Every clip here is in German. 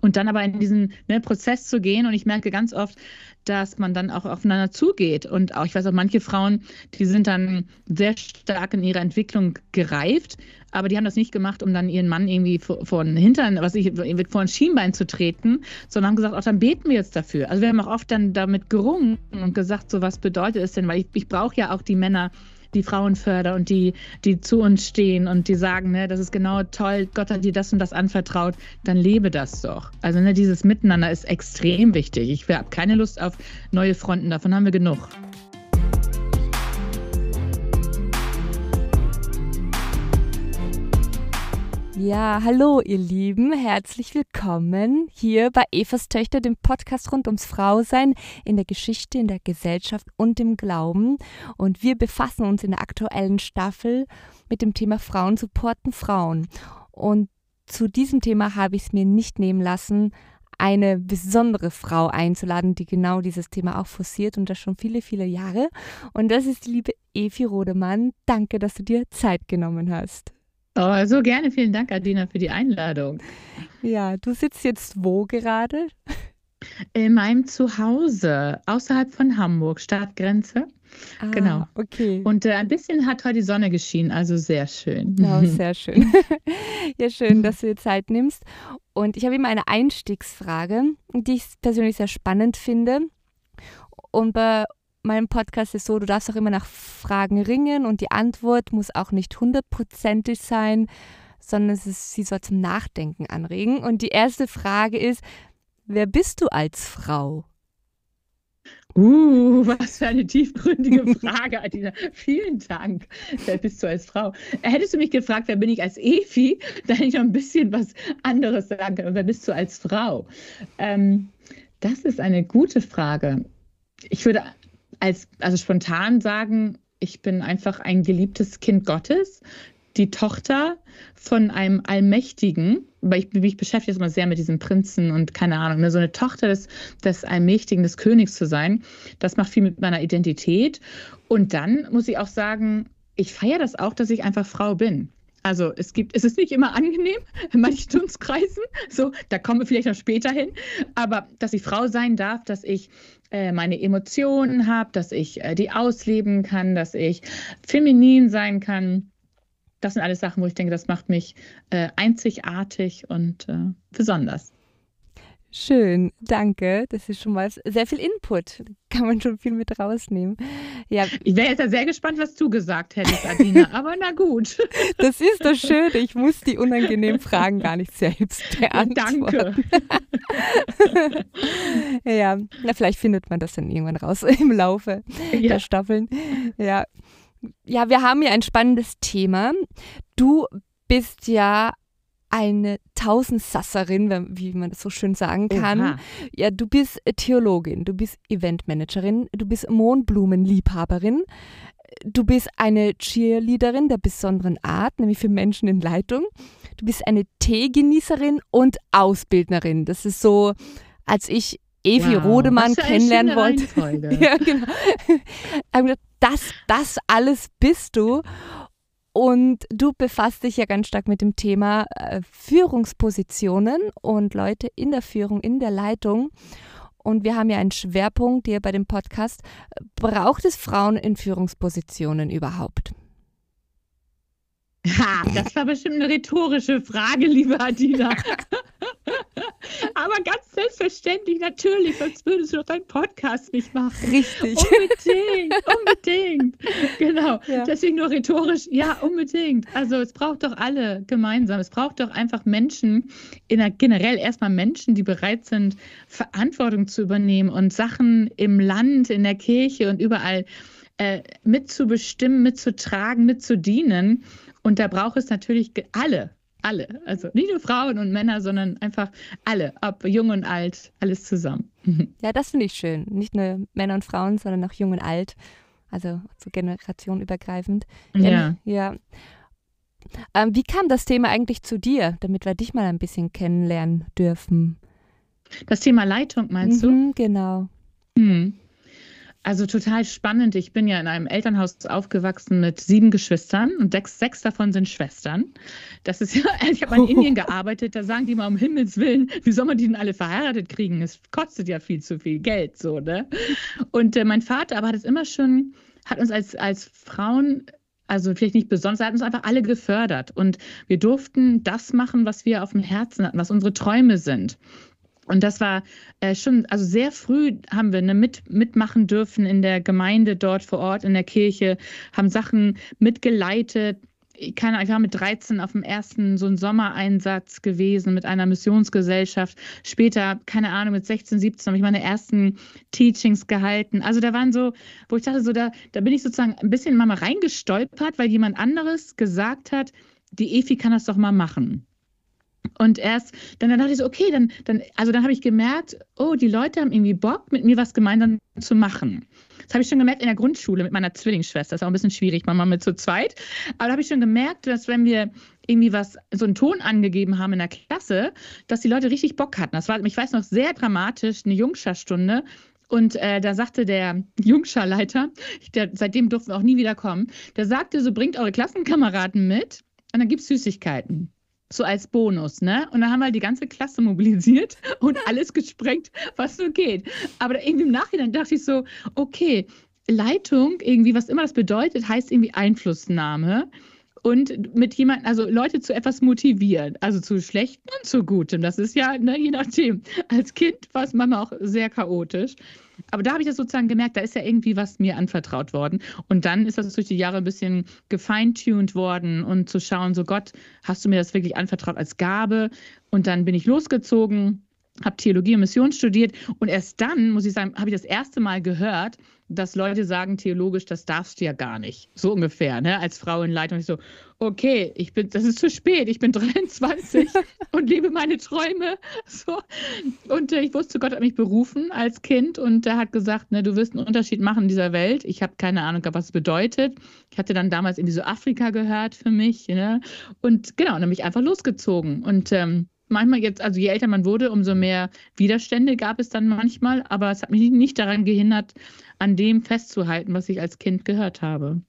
Und dann aber in diesen ne, Prozess zu gehen. Und ich merke ganz oft, dass man dann auch aufeinander zugeht. Und auch, ich weiß auch, manche Frauen, die sind dann sehr stark in ihrer Entwicklung gereift, aber die haben das nicht gemacht, um dann ihren Mann irgendwie von Hintern, was ich, vor ein Schienbein zu treten, sondern haben gesagt, auch dann beten wir jetzt dafür. Also wir haben auch oft dann damit gerungen und gesagt, so was bedeutet es denn? Weil ich, ich brauche ja auch die Männer, die Frauen fördern und die, die zu uns stehen und die sagen, ne, das ist genau toll, Gott hat dir das und das anvertraut, dann lebe das doch. Also ne, dieses Miteinander ist extrem wichtig. Ich habe keine Lust auf neue Fronten, davon haben wir genug. Ja, hallo ihr Lieben, herzlich willkommen hier bei Evas Töchter, dem Podcast rund ums Frausein in der Geschichte, in der Gesellschaft und im Glauben. Und wir befassen uns in der aktuellen Staffel mit dem Thema Frauen supporten Frauen. Und zu diesem Thema habe ich es mir nicht nehmen lassen, eine besondere Frau einzuladen, die genau dieses Thema auch forciert und das schon viele, viele Jahre. Und das ist die liebe Evi Rodemann. Danke, dass du dir Zeit genommen hast. Oh, so gerne. Vielen Dank, Adina, für die Einladung. Ja, du sitzt jetzt wo gerade? In meinem Zuhause, außerhalb von Hamburg, Stadtgrenze. Ah, genau. Okay. Und äh, ein bisschen hat heute die Sonne geschienen, also sehr schön. Oh, sehr schön. ja, schön, dass du dir Zeit nimmst. Und ich habe immer eine Einstiegsfrage, die ich persönlich sehr spannend finde. Und bei meinem Podcast ist so, du darfst auch immer nach Fragen ringen und die Antwort muss auch nicht hundertprozentig sein, sondern es ist, sie soll zum Nachdenken anregen. Und die erste Frage ist, wer bist du als Frau? Uh, was für eine tiefgründige Frage, Adina. Vielen Dank. Wer bist du als Frau? Hättest du mich gefragt, wer bin ich als Efi, dann hätte ich noch ein bisschen was anderes sagen können. Wer bist du als Frau? Ähm, das ist eine gute Frage. Ich würde als, also spontan sagen, ich bin einfach ein geliebtes Kind Gottes, die Tochter von einem Allmächtigen, weil ich mich beschäftige immer sehr mit diesem Prinzen und keine Ahnung, ne, so eine Tochter des, des Allmächtigen, des Königs zu sein, das macht viel mit meiner Identität. Und dann muss ich auch sagen, ich feiere das auch, dass ich einfach Frau bin. Also es gibt, es ist nicht immer angenehm in manchen Dunstkreisen, so, da kommen wir vielleicht noch später hin, aber dass ich Frau sein darf, dass ich äh, meine Emotionen habe, dass ich äh, die ausleben kann, dass ich feminin sein kann. Das sind alles Sachen, wo ich denke, das macht mich äh, einzigartig und besonders. Schön, danke. Das ist schon mal sehr viel Input. Kann man schon viel mit rausnehmen. Ja. Ich wäre jetzt sehr gespannt, was du gesagt hättest, Adina, aber na gut. Das ist das Schöne. Ich muss die unangenehmen Fragen gar nicht selbst beantworten. Danke. ja, na, vielleicht findet man das dann irgendwann raus im Laufe ja. der Staffeln. Ja. Ja, wir haben ja ein spannendes Thema. Du bist ja eine Tausendsasserin, wie man das so schön sagen kann. Oha. Ja, du bist Theologin, du bist Eventmanagerin, du bist Mohnblumenliebhaberin, du bist eine Cheerleaderin der besonderen Art, nämlich für Menschen in Leitung. Du bist eine Teegenießerin und Ausbildnerin. Das ist so, als ich Evi wow, Rodemann kennenlernen wollte. ja, genau. Das, das alles bist du. Und du befasst dich ja ganz stark mit dem Thema äh, Führungspositionen und Leute in der Führung, in der Leitung. Und wir haben ja einen Schwerpunkt hier bei dem Podcast. Braucht es Frauen in Führungspositionen überhaupt? Ha, das war bestimmt eine rhetorische Frage, liebe Adina. Aber ganz selbstverständlich, natürlich, sonst würdest du doch deinen Podcast nicht machen. Richtig. Unbedingt, unbedingt. Genau. Ja. Deswegen nur rhetorisch, ja, unbedingt. Also es braucht doch alle gemeinsam. Es braucht doch einfach Menschen, in der, generell erstmal Menschen, die bereit sind, Verantwortung zu übernehmen und Sachen im Land, in der Kirche und überall äh, mitzubestimmen, mitzutragen, mitzudienen. Und da braucht es natürlich alle, alle. Also nicht nur Frauen und Männer, sondern einfach alle, ob jung und alt, alles zusammen. Ja, das finde ich schön. Nicht nur Männer und Frauen, sondern auch jung und alt. Also so generationenübergreifend. Ja. ja. Ähm, wie kam das Thema eigentlich zu dir, damit wir dich mal ein bisschen kennenlernen dürfen? Das Thema Leitung meinst mhm, du? Genau. Hm. Also total spannend. Ich bin ja in einem Elternhaus aufgewachsen mit sieben Geschwistern und sechs, sechs davon sind Schwestern. Das ist ja, ich habe in Indien gearbeitet, da sagen die mal um Himmels Willen, wie soll man die denn alle verheiratet kriegen? Es kostet ja viel zu viel Geld, so, ne? Und äh, mein Vater aber hat es immer schon, hat uns als, als Frauen also vielleicht nicht besonders, er hat uns einfach alle gefördert und wir durften das machen, was wir auf dem Herzen hatten, was unsere Träume sind. Und das war äh, schon, also sehr früh haben wir ne, mit, mitmachen dürfen in der Gemeinde dort vor Ort, in der Kirche, haben Sachen mitgeleitet. Ich, kann, ich war mit 13 auf dem ersten so ein Sommereinsatz gewesen mit einer Missionsgesellschaft. Später, keine Ahnung, mit 16, 17 habe ich meine ersten Teachings gehalten. Also da waren so, wo ich dachte, so da, da bin ich sozusagen ein bisschen mal reingestolpert, weil jemand anderes gesagt hat, die Efi kann das doch mal machen. Und erst, dann, dann dachte ich so, okay, dann, dann, also dann habe ich gemerkt, oh, die Leute haben irgendwie Bock, mit mir was gemeinsam zu machen. Das habe ich schon gemerkt in der Grundschule mit meiner Zwillingsschwester. Das ist auch ein bisschen schwierig, manchmal mit zu zweit. Aber da habe ich schon gemerkt, dass wenn wir irgendwie was, so einen Ton angegeben haben in der Klasse, dass die Leute richtig Bock hatten. Das war, ich weiß noch, sehr dramatisch, eine Jungscha-Stunde. Und äh, da sagte der Jungscha-Leiter, seitdem durften wir auch nie wieder kommen, der sagte so, bringt eure Klassenkameraden mit und dann gibt es Süßigkeiten so als Bonus, ne? Und dann haben wir halt die ganze Klasse mobilisiert und alles gesprengt, was so geht. Aber irgendwie im Nachhinein dachte ich so, okay, Leitung, irgendwie, was immer das bedeutet, heißt irgendwie Einflussnahme und mit jemandem, also Leute zu etwas motivieren, also zu Schlechtem und zu Gutem. Das ist ja, ne, je nachdem. Als Kind war es manchmal auch sehr chaotisch. Aber da habe ich das sozusagen gemerkt, da ist ja irgendwie was mir anvertraut worden. Und dann ist das durch die Jahre ein bisschen gefeintuned worden und zu schauen, so Gott, hast du mir das wirklich anvertraut als Gabe? Und dann bin ich losgezogen habe Theologie und Mission studiert und erst dann, muss ich sagen, habe ich das erste Mal gehört, dass Leute sagen, theologisch, das darfst du ja gar nicht. So ungefähr, ne? Als Frau in Leitung. Ich so, okay, ich bin, das ist zu spät, ich bin 23 und lebe meine Träume. So. Und äh, ich wusste, Gott hat mich berufen als Kind und er hat gesagt, ne, du wirst einen Unterschied machen in dieser Welt. Ich habe keine Ahnung, was es bedeutet. Ich hatte dann damals in diese Afrika gehört für mich, ne? Und genau, und dann bin ich einfach losgezogen. Und ähm, manchmal jetzt, also je älter man wurde, umso mehr Widerstände gab es dann manchmal, aber es hat mich nicht daran gehindert, an dem festzuhalten, was ich als Kind gehört habe.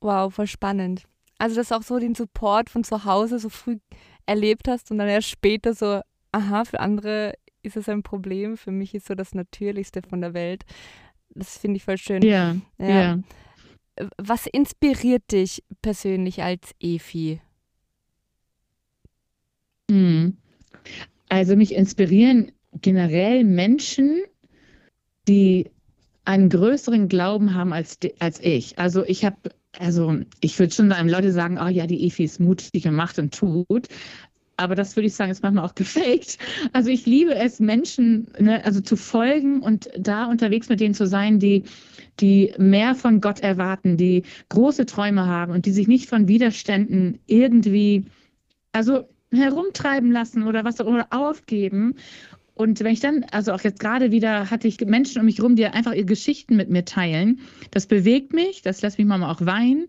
Wow, voll spannend. Also, dass auch so den Support von zu Hause so früh erlebt hast und dann erst später so, aha, für andere ist es ein Problem, für mich ist so das Natürlichste von der Welt. Das finde ich voll schön. Ja, ja. ja. Was inspiriert dich persönlich als Efi? Mhm. Also mich inspirieren generell Menschen, die einen größeren Glauben haben als, als ich. Also ich habe, also ich würde schon sagen, Leute sagen, oh ja, die Efi ist mutig und macht und tut. Aber das würde ich sagen, ist manchmal auch gefaked. Also ich liebe es, Menschen ne, also zu folgen und da unterwegs mit denen zu sein, die, die mehr von Gott erwarten, die große Träume haben und die sich nicht von Widerständen irgendwie, also herumtreiben lassen oder was oder aufgeben. Und wenn ich dann, also auch jetzt gerade wieder, hatte ich Menschen um mich herum, die einfach ihre Geschichten mit mir teilen. Das bewegt mich, das lässt mich manchmal auch weinen.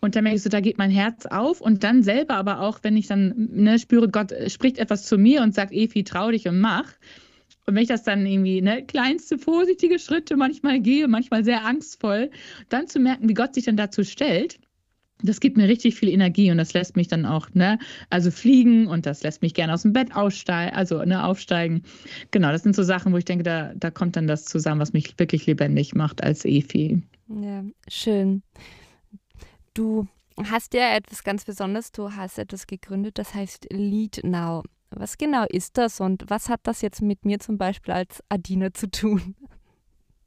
Und dann merke ich so, da geht mein Herz auf. Und dann selber aber auch, wenn ich dann ne, spüre, Gott spricht etwas zu mir und sagt, Efi, trau dich und mach. Und wenn ich das dann irgendwie, ne, kleinste, vorsichtige Schritte manchmal gehe, manchmal sehr angstvoll, dann zu merken, wie Gott sich dann dazu stellt das gibt mir richtig viel Energie und das lässt mich dann auch, ne, also fliegen und das lässt mich gerne aus dem Bett aussteigen, also ne, aufsteigen. Genau, das sind so Sachen, wo ich denke, da, da kommt dann das zusammen, was mich wirklich lebendig macht als Efi. Ja, schön. Du hast ja etwas ganz Besonderes, du hast etwas gegründet, das heißt Lead Now. Was genau ist das und was hat das jetzt mit mir zum Beispiel als Adina zu tun?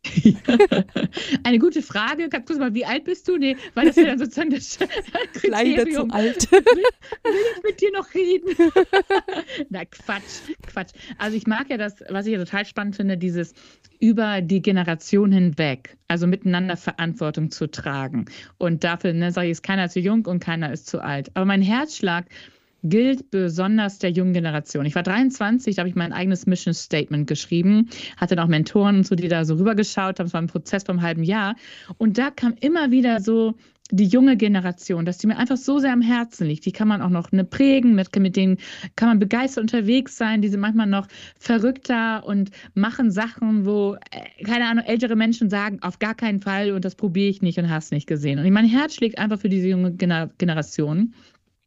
Eine gute Frage. Kannst du mal, wie alt bist du? Nee, weil das ja dann sozusagen das Kriterium. Leider zu alt. Will, will ich mit dir noch reden? Na, Quatsch, Quatsch. Also ich mag ja das, was ich ja total spannend finde, dieses über die Generation hinweg, also miteinander Verantwortung zu tragen. Und dafür ne, sage ich, ist keiner zu jung und keiner ist zu alt. Aber mein Herzschlag gilt besonders der jungen Generation. Ich war 23, da habe ich mein eigenes Mission Statement geschrieben, hatte noch Mentoren und so, die da so rübergeschaut haben. Es war ein Prozess vom halben Jahr. Und da kam immer wieder so die junge Generation, dass die mir einfach so sehr am Herzen liegt. Die kann man auch noch ne, prägen, mit, mit denen kann man begeistert unterwegs sein. Die sind manchmal noch verrückter und machen Sachen, wo, äh, keine Ahnung, ältere Menschen sagen, auf gar keinen Fall und das probiere ich nicht und hast nicht gesehen. Und mein Herz schlägt einfach für diese junge Gener Generation.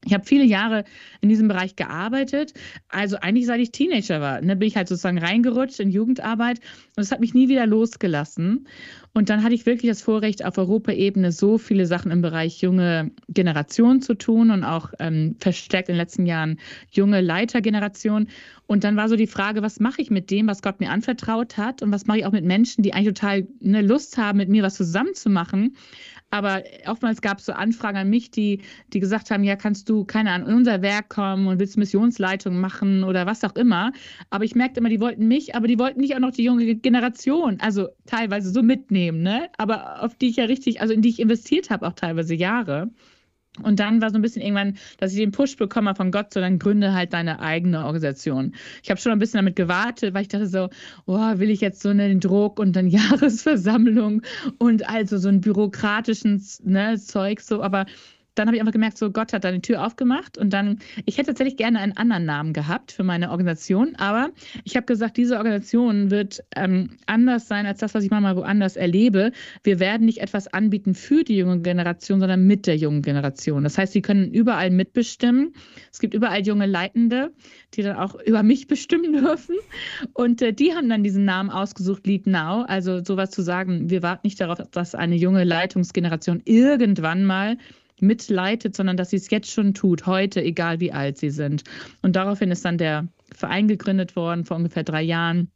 Ich habe viele Jahre in diesem Bereich gearbeitet. Also eigentlich seit ich Teenager war, ne, bin ich halt sozusagen reingerutscht in Jugendarbeit und es hat mich nie wieder losgelassen. Und dann hatte ich wirklich das Vorrecht, auf Europaebene so viele Sachen im Bereich junge Generation zu tun und auch ähm, verstärkt in den letzten Jahren junge Leitergeneration. Und dann war so die Frage, was mache ich mit dem, was Gott mir anvertraut hat und was mache ich auch mit Menschen, die eigentlich total eine Lust haben, mit mir was zusammen zu machen, aber oftmals gab es so Anfragen an mich, die, die gesagt haben, ja, kannst du, keine Ahnung, in unser Werk kommen und willst Missionsleitung machen oder was auch immer. Aber ich merkte immer, die wollten mich, aber die wollten nicht auch noch die junge Generation, also teilweise so mitnehmen, ne? Aber auf die ich ja richtig, also in die ich investiert habe, auch teilweise Jahre. Und dann war so ein bisschen irgendwann, dass ich den Push bekomme von Gott, so dann gründe halt deine eigene Organisation. Ich habe schon ein bisschen damit gewartet, weil ich dachte so, oh, will ich jetzt so einen Druck und dann Jahresversammlung und also so ein bürokratischen ne, Zeug so, aber dann habe ich einfach gemerkt, so Gott hat da die Tür aufgemacht und dann, ich hätte tatsächlich gerne einen anderen Namen gehabt für meine Organisation, aber ich habe gesagt, diese Organisation wird ähm, anders sein als das, was ich manchmal woanders erlebe. Wir werden nicht etwas anbieten für die junge Generation, sondern mit der jungen Generation. Das heißt, sie können überall mitbestimmen. Es gibt überall junge Leitende, die dann auch über mich bestimmen dürfen. Und äh, die haben dann diesen Namen ausgesucht, Lead Now. Also sowas zu sagen, wir warten nicht darauf, dass eine junge Leitungsgeneration irgendwann mal mitleitet, sondern dass sie es jetzt schon tut, heute, egal wie alt sie sind. Und daraufhin ist dann der Verein gegründet worden vor ungefähr drei Jahren.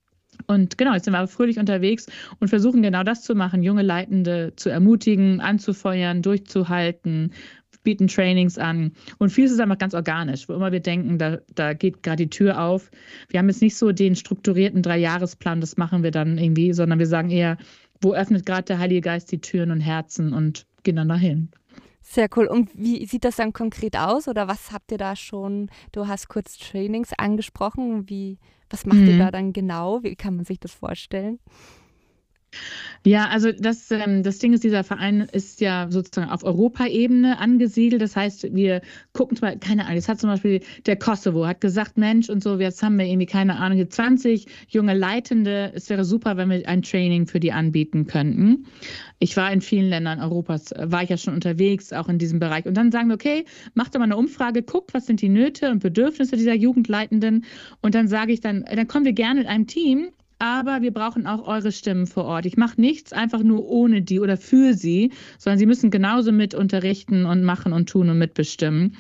Und genau, jetzt sind wir fröhlich unterwegs und versuchen genau das zu machen, junge Leitende zu ermutigen, anzufeuern, durchzuhalten, bieten Trainings an. Und vieles ist einfach ganz organisch, wo immer wir denken, da, da geht gerade die Tür auf. Wir haben jetzt nicht so den strukturierten Dreijahresplan, das machen wir dann irgendwie, sondern wir sagen eher, wo öffnet gerade der Heilige Geist die Türen und Herzen und gehen dann dahin. Sehr cool. Und wie sieht das dann konkret aus oder was habt ihr da schon? Du hast kurz Trainings angesprochen. Wie, was macht mhm. ihr da dann genau? Wie kann man sich das vorstellen? Ja, also das, ähm, das Ding ist, dieser Verein ist ja sozusagen auf Europaebene angesiedelt. Das heißt, wir gucken Beispiel, keine Ahnung, jetzt hat zum Beispiel der Kosovo hat gesagt, Mensch und so, jetzt haben wir irgendwie, keine Ahnung, 20 junge Leitende. Es wäre super, wenn wir ein Training für die anbieten könnten. Ich war in vielen Ländern Europas, war ich ja schon unterwegs, auch in diesem Bereich. Und dann sagen wir, okay, macht doch mal eine Umfrage, guckt, was sind die Nöte und Bedürfnisse dieser Jugendleitenden. Und dann sage ich dann, dann kommen wir gerne in einem Team aber wir brauchen auch eure Stimmen vor Ort. Ich mache nichts einfach nur ohne die oder für sie, sondern sie müssen genauso mit unterrichten und machen und tun und mitbestimmen.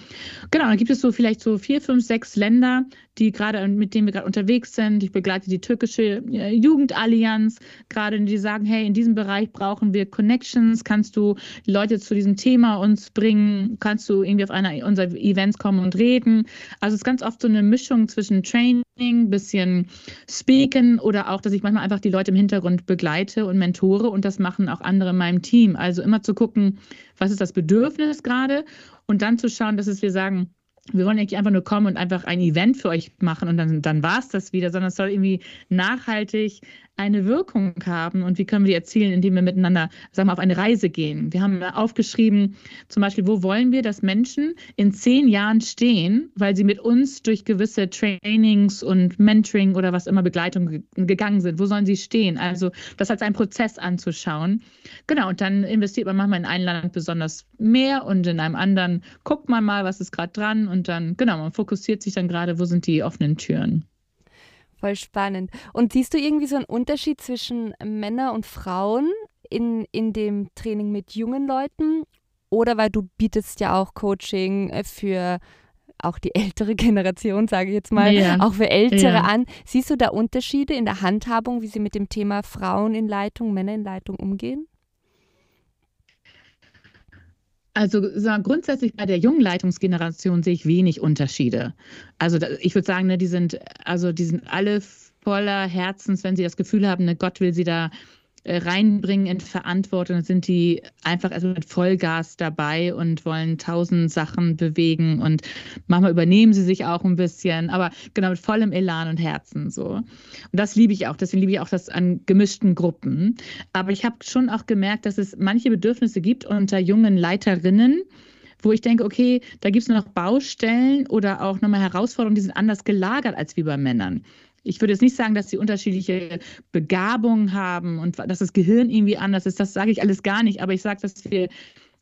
Genau, dann gibt es so vielleicht so vier, fünf, sechs Länder, die gerade, mit denen wir gerade unterwegs sind. Ich begleite die türkische äh, Jugendallianz gerade, die sagen, hey, in diesem Bereich brauchen wir Connections. Kannst du Leute zu diesem Thema uns bringen? Kannst du irgendwie auf einer unserer Events kommen und reden? Also es ist ganz oft so eine Mischung zwischen Training, bisschen Speaken oder auch, dass ich manchmal einfach die Leute im Hintergrund begleite und mentore und das machen auch andere in meinem Team. Also immer zu gucken, was ist das Bedürfnis gerade und dann zu schauen, dass es wir sagen, wir wollen eigentlich einfach nur kommen und einfach ein Event für euch machen und dann, dann war es das wieder, sondern es soll irgendwie nachhaltig eine Wirkung haben und wie können wir die erzielen, indem wir miteinander, sagen wir, auf eine Reise gehen. Wir haben aufgeschrieben, zum Beispiel, wo wollen wir, dass Menschen in zehn Jahren stehen, weil sie mit uns durch gewisse Trainings und Mentoring oder was immer Begleitung gegangen sind. Wo sollen sie stehen? Also das als einen Prozess anzuschauen. Genau, und dann investiert man manchmal in einem Land besonders mehr und in einem anderen guckt man mal, was ist gerade dran und dann, genau, man fokussiert sich dann gerade, wo sind die offenen Türen. Voll spannend. Und siehst du irgendwie so einen Unterschied zwischen Männern und Frauen in, in dem Training mit jungen Leuten? Oder weil du bietest ja auch Coaching äh, für auch die ältere Generation, sage ich jetzt mal, ja. auch für Ältere ja. an. Siehst du da Unterschiede in der Handhabung, wie sie mit dem Thema Frauen in Leitung, Männer in Leitung umgehen? Also grundsätzlich bei der jungen Leitungsgeneration sehe ich wenig Unterschiede. Also ich würde sagen, ne, die sind also die sind alle voller Herzens, wenn sie das Gefühl haben, ne, Gott will sie da reinbringen in Verantwortung, sind die einfach erstmal mit Vollgas dabei und wollen tausend Sachen bewegen und manchmal übernehmen sie sich auch ein bisschen, aber genau mit vollem Elan und Herzen so. Und das liebe ich auch, deswegen liebe ich auch das an gemischten Gruppen. Aber ich habe schon auch gemerkt, dass es manche Bedürfnisse gibt unter jungen Leiterinnen, wo ich denke, okay, da gibt es noch Baustellen oder auch nochmal Herausforderungen, die sind anders gelagert als wie bei Männern. Ich würde jetzt nicht sagen, dass sie unterschiedliche Begabungen haben und dass das Gehirn irgendwie anders ist. Das sage ich alles gar nicht. Aber ich sage, dass wir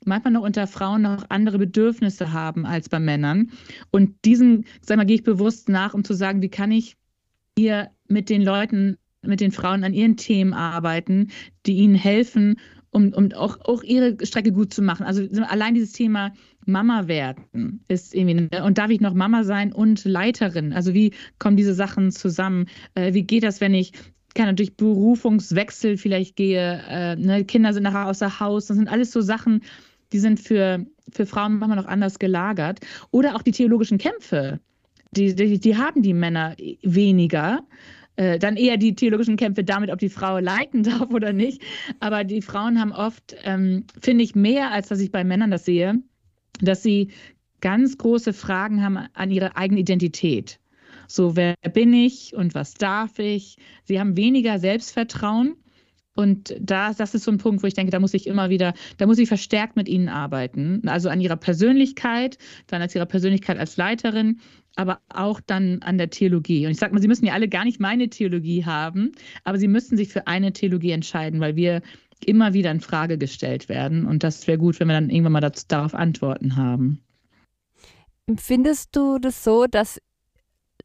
manchmal noch unter Frauen noch andere Bedürfnisse haben als bei Männern. Und diesen, sag mal, gehe ich bewusst nach, um zu sagen, wie kann ich hier mit den Leuten, mit den Frauen an ihren Themen arbeiten, die ihnen helfen, um, um auch, auch ihre Strecke gut zu machen. Also allein dieses Thema Mama werden ist irgendwie, und darf ich noch Mama sein und Leiterin? Also wie kommen diese Sachen zusammen? Äh, wie geht das, wenn ich keine durch Berufungswechsel vielleicht gehe, äh, ne? Kinder sind nachher außer Haus, das sind alles so Sachen, die sind für, für Frauen manchmal noch anders gelagert. Oder auch die theologischen Kämpfe, die, die, die haben die Männer weniger. Äh, dann eher die theologischen Kämpfe damit, ob die Frau leiten darf oder nicht. Aber die Frauen haben oft, ähm, finde ich, mehr, als dass ich bei Männern das sehe, dass sie ganz große Fragen haben an ihre eigene Identität. So, wer bin ich und was darf ich? Sie haben weniger Selbstvertrauen. Und da, das ist so ein Punkt, wo ich denke, da muss ich immer wieder, da muss ich verstärkt mit ihnen arbeiten. Also an ihrer Persönlichkeit, dann als ihrer Persönlichkeit als Leiterin, aber auch dann an der Theologie. Und ich sage mal, Sie müssen ja alle gar nicht meine Theologie haben, aber Sie müssten sich für eine Theologie entscheiden, weil wir immer wieder in Frage gestellt werden. Und das wäre gut, wenn wir dann irgendwann mal dazu, darauf Antworten haben. Findest du das so, dass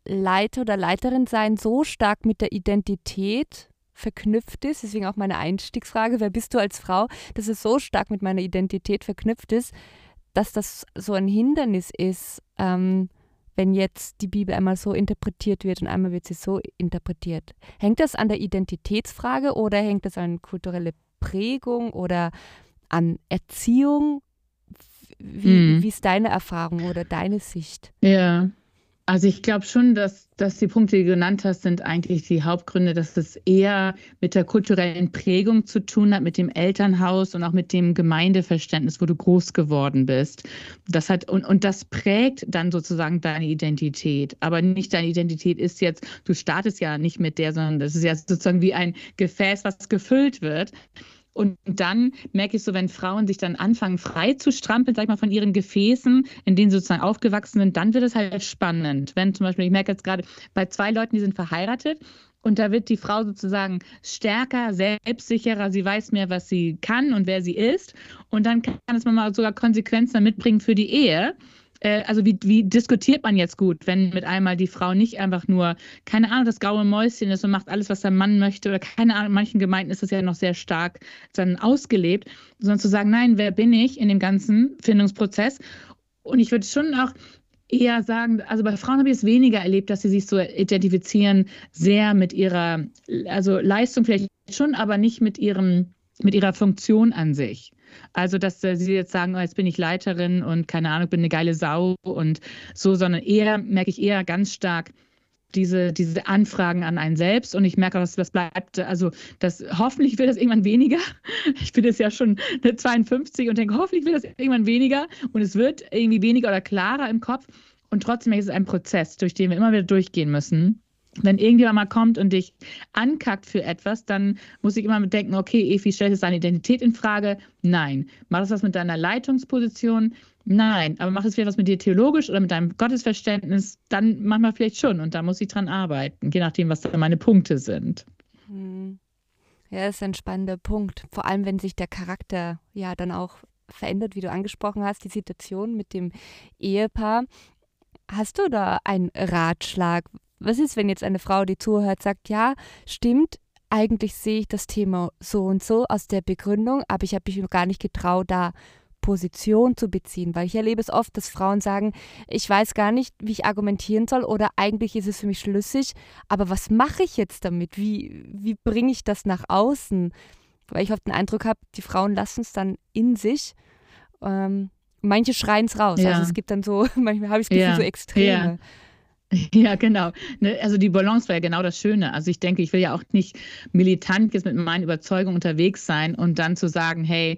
Leiter oder Leiterin sein so stark mit der Identität verknüpft ist, deswegen auch meine Einstiegsfrage, wer bist du als Frau, dass es so stark mit meiner Identität verknüpft ist, dass das so ein Hindernis ist, ähm, wenn jetzt die Bibel einmal so interpretiert wird und einmal wird sie so interpretiert. Hängt das an der Identitätsfrage oder hängt das an kulturelle Prägung oder an Erziehung? Wie, mm. wie ist deine Erfahrung oder deine Sicht? Ja, also ich glaube schon, dass, dass die Punkte, die du genannt hast, sind eigentlich die Hauptgründe, dass es eher mit der kulturellen Prägung zu tun hat, mit dem Elternhaus und auch mit dem Gemeindeverständnis, wo du groß geworden bist. Das hat, und, und das prägt dann sozusagen deine Identität. Aber nicht deine Identität ist jetzt, du startest ja nicht mit der, sondern das ist ja sozusagen wie ein Gefäß, was gefüllt wird. Und dann merke ich so, wenn Frauen sich dann anfangen, frei zu strampeln, sag ich mal, von ihren Gefäßen, in denen sie sozusagen aufgewachsen sind, dann wird es halt spannend. Wenn zum Beispiel, ich merke jetzt gerade bei zwei Leuten, die sind verheiratet und da wird die Frau sozusagen stärker, selbstsicherer, sie weiß mehr, was sie kann und wer sie ist. Und dann kann es mal sogar Konsequenzen mitbringen für die Ehe äh, also wie, wie diskutiert man jetzt gut, wenn mit einmal die Frau nicht einfach nur, keine Ahnung, das graue Mäuschen ist und macht alles, was der Mann möchte oder keine Ahnung, in manchen Gemeinden ist das ja noch sehr stark dann ausgelebt, sondern zu sagen, nein, wer bin ich in dem ganzen Findungsprozess? Und ich würde schon auch eher sagen, also bei Frauen habe ich es weniger erlebt, dass sie sich so identifizieren, sehr mit ihrer, also Leistung vielleicht schon, aber nicht mit ihrem, mit ihrer Funktion an sich. Also, dass äh, sie jetzt sagen, oh, jetzt bin ich Leiterin und keine Ahnung, bin eine geile Sau und so, sondern eher, merke ich eher ganz stark, diese, diese Anfragen an einen selbst. Und ich merke auch, dass das bleibt, also das, hoffentlich wird das irgendwann weniger. Ich bin jetzt ja schon 52 und denke, hoffentlich wird das irgendwann weniger. Und es wird irgendwie weniger oder klarer im Kopf. Und trotzdem ist es ein Prozess, durch den wir immer wieder durchgehen müssen wenn irgendjemand mal kommt und dich ankackt für etwas, dann muss ich immer denken, okay, Evi, stellt es deine Identität in Frage? Nein. Macht es was mit deiner Leitungsposition? Nein. Aber macht es vielleicht was mit dir theologisch oder mit deinem Gottesverständnis? Dann manchmal vielleicht schon und da muss ich dran arbeiten, je nachdem, was da meine Punkte sind. Hm. Ja, das ist ein spannender Punkt. Vor allem, wenn sich der Charakter ja dann auch verändert, wie du angesprochen hast, die Situation mit dem Ehepaar. Hast du da einen Ratschlag, was ist, wenn jetzt eine Frau, die zuhört, sagt, ja, stimmt, eigentlich sehe ich das Thema so und so aus der Begründung, aber ich habe mich noch gar nicht getraut, da Position zu beziehen, weil ich erlebe es oft, dass Frauen sagen, ich weiß gar nicht, wie ich argumentieren soll oder eigentlich ist es für mich schlüssig, aber was mache ich jetzt damit? Wie, wie bringe ich das nach außen? Weil ich oft den Eindruck habe, die Frauen lassen es dann in sich. Ähm, manche schreien es raus. Also ja. Also es gibt dann so, manchmal habe ich das Gefühl, ja. so Extreme. Ja. Ja, genau. Ne, also die Balance war ja genau das Schöne. Also ich denke, ich will ja auch nicht militant jetzt mit meinen Überzeugungen unterwegs sein und dann zu sagen, hey,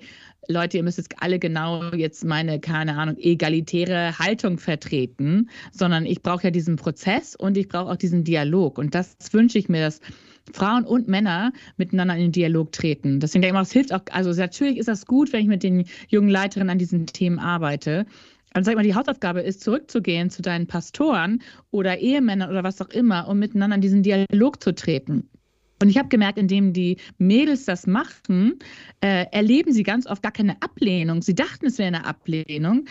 Leute, ihr müsst jetzt alle genau jetzt meine, keine Ahnung, egalitäre Haltung vertreten, sondern ich brauche ja diesen Prozess und ich brauche auch diesen Dialog. Und das wünsche ich mir, dass Frauen und Männer miteinander in den Dialog treten. Deswegen denke ich mal, es hilft auch, also natürlich ist das gut, wenn ich mit den jungen Leiterinnen an diesen Themen arbeite. Also sag mal, die Hausaufgabe ist, zurückzugehen zu deinen Pastoren oder Ehemännern oder was auch immer, um miteinander in diesen Dialog zu treten. Und ich habe gemerkt, indem die Mädels das machten, äh, erleben sie ganz oft gar keine Ablehnung. Sie dachten, es wäre eine Ablehnung,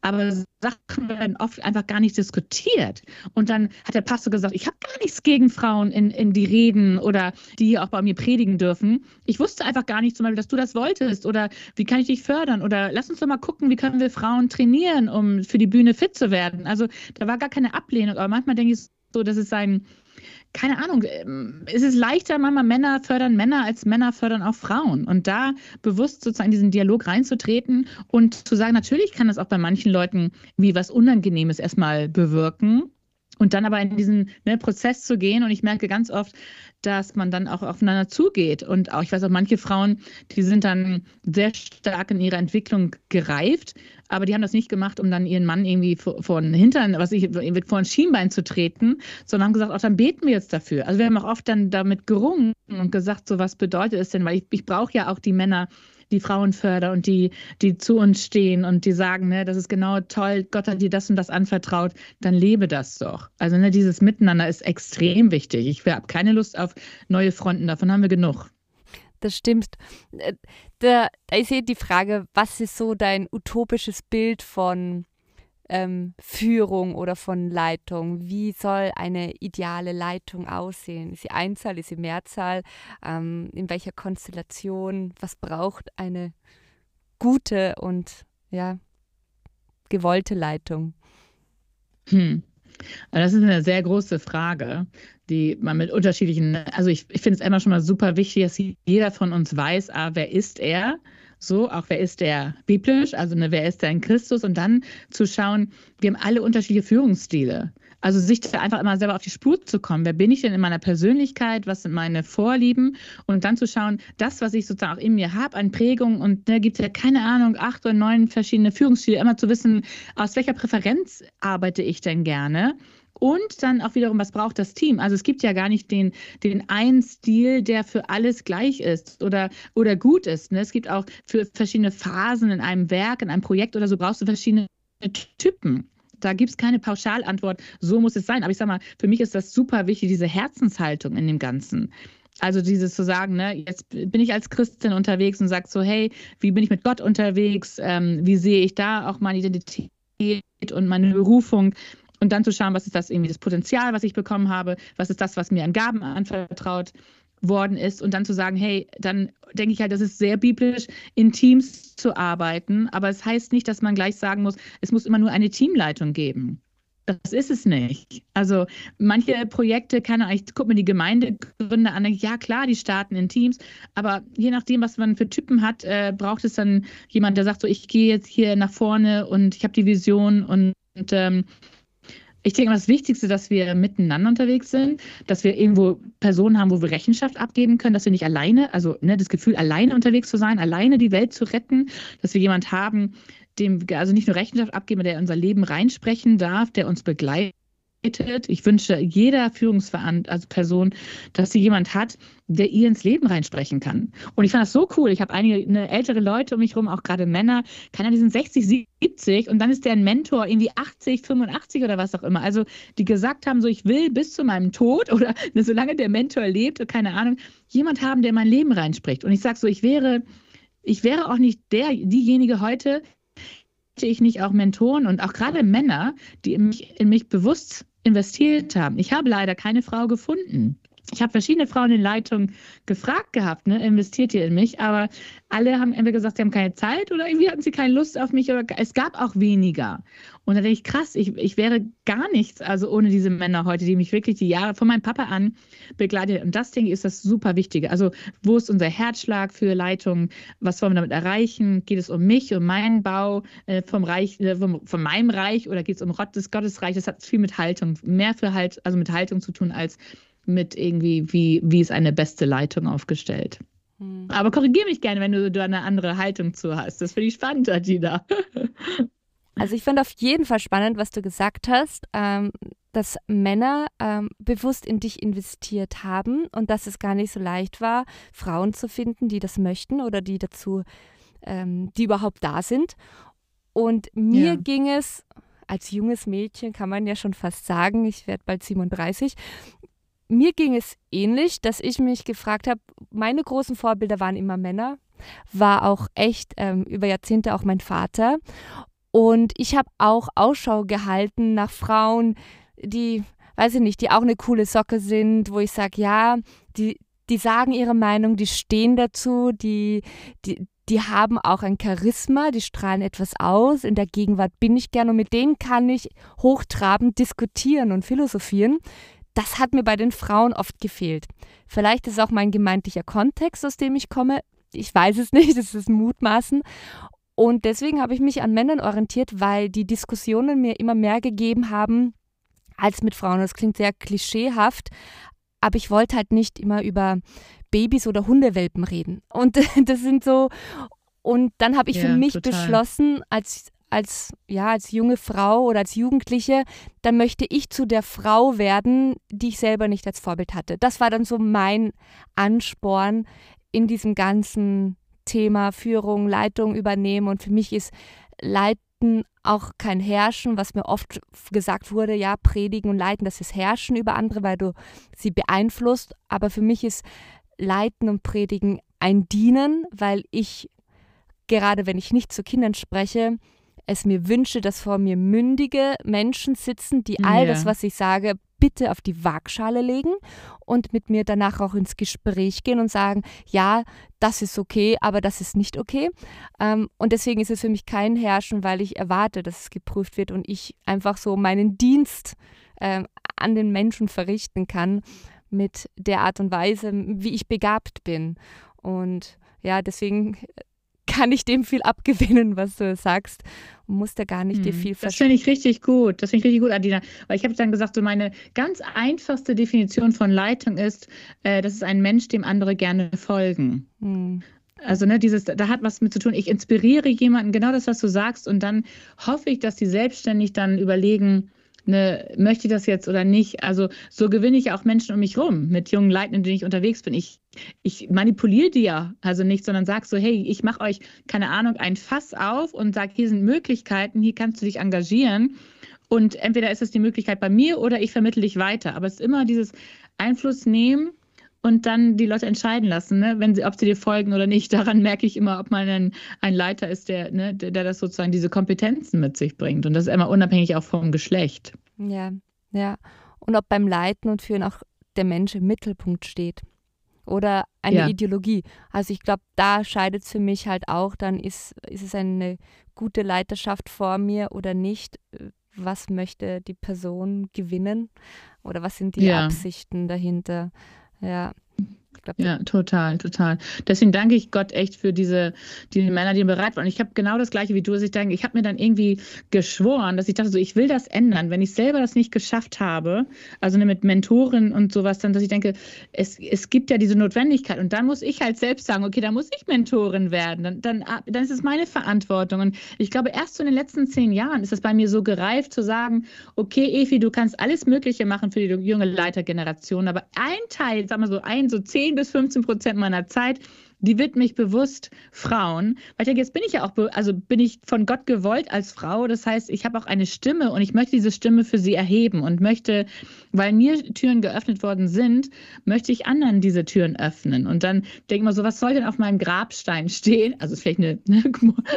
aber Sachen werden oft einfach gar nicht diskutiert. Und dann hat der Pastor gesagt, ich habe gar nichts gegen Frauen in, in die Reden oder die hier auch bei mir predigen dürfen. Ich wusste einfach gar nicht zum Beispiel, dass du das wolltest oder wie kann ich dich fördern oder lass uns doch mal gucken, wie können wir Frauen trainieren, um für die Bühne fit zu werden. Also da war gar keine Ablehnung, aber manchmal denke ich so, dass es ein keine Ahnung, ähm, es ist leichter, manchmal Männer fördern Männer, als Männer fördern auch Frauen. Und da bewusst sozusagen in diesen Dialog reinzutreten und zu sagen, natürlich kann das auch bei manchen Leuten wie was Unangenehmes erstmal bewirken. Und dann aber in diesen ne, Prozess zu gehen. Und ich merke ganz oft, dass man dann auch aufeinander zugeht. Und auch, ich weiß auch, manche Frauen, die sind dann sehr stark in ihrer Entwicklung gereift, aber die haben das nicht gemacht, um dann ihren Mann irgendwie von Hintern, was ich, vor ein Schienbein zu treten, sondern haben gesagt, auch dann beten wir jetzt dafür. Also wir haben auch oft dann damit gerungen und gesagt, so was bedeutet es denn, weil ich, ich brauche ja auch die Männer, die Frauen fördern und die, die zu uns stehen und die sagen, ne, das ist genau toll, Gott hat dir das und das anvertraut, dann lebe das doch. Also ne, dieses Miteinander ist extrem wichtig. Ich habe keine Lust auf neue Fronten, davon haben wir genug. Das stimmt. Äh, da, da ist eh die Frage, was ist so dein utopisches Bild von ähm, Führung oder von Leitung? Wie soll eine ideale Leitung aussehen? Ist sie Einzahl, ist sie Mehrzahl? Ähm, in welcher Konstellation? Was braucht eine gute und ja, gewollte Leitung? Hm. Das ist eine sehr große Frage, die man mit unterschiedlichen, also ich, ich finde es immer schon mal super wichtig, dass jeder von uns weiß, ah, wer ist er? So, auch wer ist der biblisch, also ne, wer ist der in Christus und dann zu schauen, wir haben alle unterschiedliche Führungsstile. Also sich da einfach immer selber auf die Spur zu kommen. Wer bin ich denn in meiner Persönlichkeit? Was sind meine Vorlieben? Und dann zu schauen, das, was ich sozusagen auch in mir habe an Prägung und da ne, gibt es ja keine Ahnung, acht oder neun verschiedene Führungsstile, immer zu wissen, aus welcher Präferenz arbeite ich denn gerne und dann auch wiederum, was braucht das Team? Also es gibt ja gar nicht den, den einen Stil, der für alles gleich ist oder, oder gut ist. Ne? Es gibt auch für verschiedene Phasen in einem Werk, in einem Projekt oder so brauchst du verschiedene Typen. Da gibt es keine Pauschalantwort, so muss es sein. Aber ich sage mal, für mich ist das super wichtig, diese Herzenshaltung in dem Ganzen. Also dieses zu sagen, ne, jetzt bin ich als Christin unterwegs und sage so, hey, wie bin ich mit Gott unterwegs? Ähm, wie sehe ich da auch meine Identität und meine Berufung? Und dann zu schauen, was ist das irgendwie das Potenzial, was ich bekommen habe, was ist das, was mir an Gaben anvertraut worden ist und dann zu sagen, hey, dann denke ich halt, das ist sehr biblisch, in Teams zu arbeiten, aber es heißt nicht, dass man gleich sagen muss, es muss immer nur eine Teamleitung geben. Das ist es nicht. Also manche Projekte kann ich guck mir die Gemeindegründe an, ja klar, die starten in Teams, aber je nachdem, was man für Typen hat, äh, braucht es dann jemand, der sagt so, ich gehe jetzt hier nach vorne und ich habe die Vision und, und ähm, ich denke, das Wichtigste, dass wir miteinander unterwegs sind, dass wir irgendwo Personen haben, wo wir Rechenschaft abgeben können, dass wir nicht alleine, also ne, das Gefühl, alleine unterwegs zu sein, alleine die Welt zu retten, dass wir jemand haben, dem also nicht nur Rechenschaft abgeben, der unser Leben reinsprechen darf, der uns begleitet, ich wünsche jeder Führungsperson, dass sie jemand hat, der ihr ins Leben reinsprechen kann. Und ich fand das so cool. Ich habe einige ne, ältere Leute um mich herum, auch gerade Männer, keiner, die sind 60, 70 und dann ist der ein Mentor irgendwie 80, 85 oder was auch immer. Also die gesagt haben, so ich will bis zu meinem Tod oder ne, solange der Mentor lebt, keine Ahnung, jemand haben, der mein Leben reinspricht. Und ich sage so, ich wäre, ich wäre auch nicht der, diejenige heute, ich nicht auch Mentoren und auch gerade Männer, die mich, in mich bewusst investiert haben. Ich habe leider keine Frau gefunden. Ich habe verschiedene Frauen in Leitung gefragt gehabt, ne, investiert ihr in mich, aber alle haben entweder gesagt, sie haben keine Zeit oder irgendwie hatten sie keine Lust auf mich oder es gab auch weniger. Und da denke ich, krass, ich, ich wäre gar nichts, also ohne diese Männer heute, die mich wirklich die Jahre von meinem Papa an begleitet. Und das, denke ich, ist das super Wichtige. Also, wo ist unser Herzschlag für Leitung? Was wollen wir damit erreichen? Geht es um mich, um meinen Bau äh, vom Reich, äh, vom, von meinem Reich oder geht es um das Gottesreich? Das hat viel mit Haltung, mehr für halt, also mit Haltung zu tun als mit irgendwie, wie, wie ist eine beste Leitung aufgestellt. Hm. Aber korrigiere mich gerne, wenn du da eine andere Haltung zu hast. Das finde ich spannend, Adina. Also ich finde auf jeden Fall spannend, was du gesagt hast, ähm, dass Männer ähm, bewusst in dich investiert haben und dass es gar nicht so leicht war, Frauen zu finden, die das möchten oder die dazu, ähm, die überhaupt da sind. Und mir ja. ging es als junges Mädchen, kann man ja schon fast sagen, ich werde bald 37, mir ging es ähnlich, dass ich mich gefragt habe, meine großen Vorbilder waren immer Männer, war auch echt ähm, über Jahrzehnte auch mein Vater. Und ich habe auch Ausschau gehalten nach Frauen, die, weiß ich nicht, die auch eine coole Socke sind, wo ich sage, ja, die, die sagen ihre Meinung, die stehen dazu, die, die, die haben auch ein Charisma, die strahlen etwas aus. In der Gegenwart bin ich gern und mit denen kann ich hochtrabend diskutieren und philosophieren. Das hat mir bei den Frauen oft gefehlt. Vielleicht ist auch mein gemeintlicher Kontext, aus dem ich komme. Ich weiß es nicht, das ist Mutmaßen. Und deswegen habe ich mich an Männern orientiert, weil die Diskussionen mir immer mehr gegeben haben als mit Frauen. Das klingt sehr klischeehaft, aber ich wollte halt nicht immer über Babys oder Hundewelpen reden. Und das sind so. Und dann habe ich ja, für mich total. beschlossen, als, als, ja, als junge Frau oder als Jugendliche, dann möchte ich zu der Frau werden, die ich selber nicht als Vorbild hatte. Das war dann so mein Ansporn in diesem ganzen Thema Führung, Leitung übernehmen. Und für mich ist Leiten auch kein Herrschen, was mir oft gesagt wurde, ja, predigen und leiten, das ist Herrschen über andere, weil du sie beeinflusst. Aber für mich ist Leiten und Predigen ein Dienen, weil ich, gerade wenn ich nicht zu Kindern spreche, es mir wünsche, dass vor mir mündige Menschen sitzen, die all ja. das, was ich sage, bitte auf die Waagschale legen und mit mir danach auch ins Gespräch gehen und sagen, ja, das ist okay, aber das ist nicht okay. Ähm, und deswegen ist es für mich kein Herrschen, weil ich erwarte, dass es geprüft wird und ich einfach so meinen Dienst ähm, an den Menschen verrichten kann mit der Art und Weise, wie ich begabt bin. Und ja, deswegen kann ich dem viel abgewinnen, was du sagst. Und muss da gar nicht hm. dir viel Das finde ich richtig gut. Das finde ich richtig gut, Adina. Weil ich habe dann gesagt, so meine ganz einfachste Definition von Leitung ist, äh, das ist ein Mensch, dem andere gerne folgen. Hm. Also, ne, dieses, da hat was mit zu tun. Ich inspiriere jemanden, genau das, was du sagst, und dann hoffe ich, dass die selbstständig dann überlegen, ne, möchte ich das jetzt oder nicht? Also so gewinne ich auch Menschen um mich rum mit jungen Leuten, in denen ich unterwegs bin. Ich, ich manipuliere die ja also nicht, sondern sag so, hey, ich mache euch, keine Ahnung, ein Fass auf und sag, hier sind Möglichkeiten, hier kannst du dich engagieren. Und entweder ist es die Möglichkeit bei mir oder ich vermittle dich weiter. Aber es ist immer dieses Einfluss nehmen und dann die Leute entscheiden lassen, ne? wenn sie, ob sie dir folgen oder nicht. Daran merke ich immer, ob man ein, ein Leiter ist, der, ne, der, der das sozusagen diese Kompetenzen mit sich bringt. Und das ist immer unabhängig auch vom Geschlecht. Ja, ja. Und ob beim Leiten und Führen auch der Mensch im Mittelpunkt steht. Oder eine ja. Ideologie. Also ich glaube, da scheidet es für mich halt auch, dann ist, ist es eine gute Leiterschaft vor mir oder nicht. Was möchte die Person gewinnen? Oder was sind die ja. Absichten dahinter? Ja. Glaub, ja, total, total. Deswegen danke ich Gott echt für diese die Männer, die bereit waren. Und ich habe genau das Gleiche wie du. Ich denke, ich habe mir dann irgendwie geschworen, dass ich dachte, so, ich will das ändern. Wenn ich selber das nicht geschafft habe, also ne, mit Mentoren und sowas, dann, dass ich denke, es, es gibt ja diese Notwendigkeit. Und dann muss ich halt selbst sagen, okay, da muss ich Mentorin werden. Dann, dann, ah, dann ist es meine Verantwortung. Und ich glaube, erst so in den letzten zehn Jahren ist es bei mir so gereift zu sagen, okay, Efi, du kannst alles Mögliche machen für die junge Leitergeneration, aber ein Teil, sag mal so, ein, so zehn 10 bis 15 Prozent meiner Zeit die widme ich bewusst Frauen. Weil ich denke, jetzt bin ich ja auch, also bin ich von Gott gewollt als Frau. Das heißt, ich habe auch eine Stimme und ich möchte diese Stimme für sie erheben und möchte, weil mir Türen geöffnet worden sind, möchte ich anderen diese Türen öffnen. Und dann denke ich mal so, was soll denn auf meinem Grabstein stehen? Also ist vielleicht eine, eine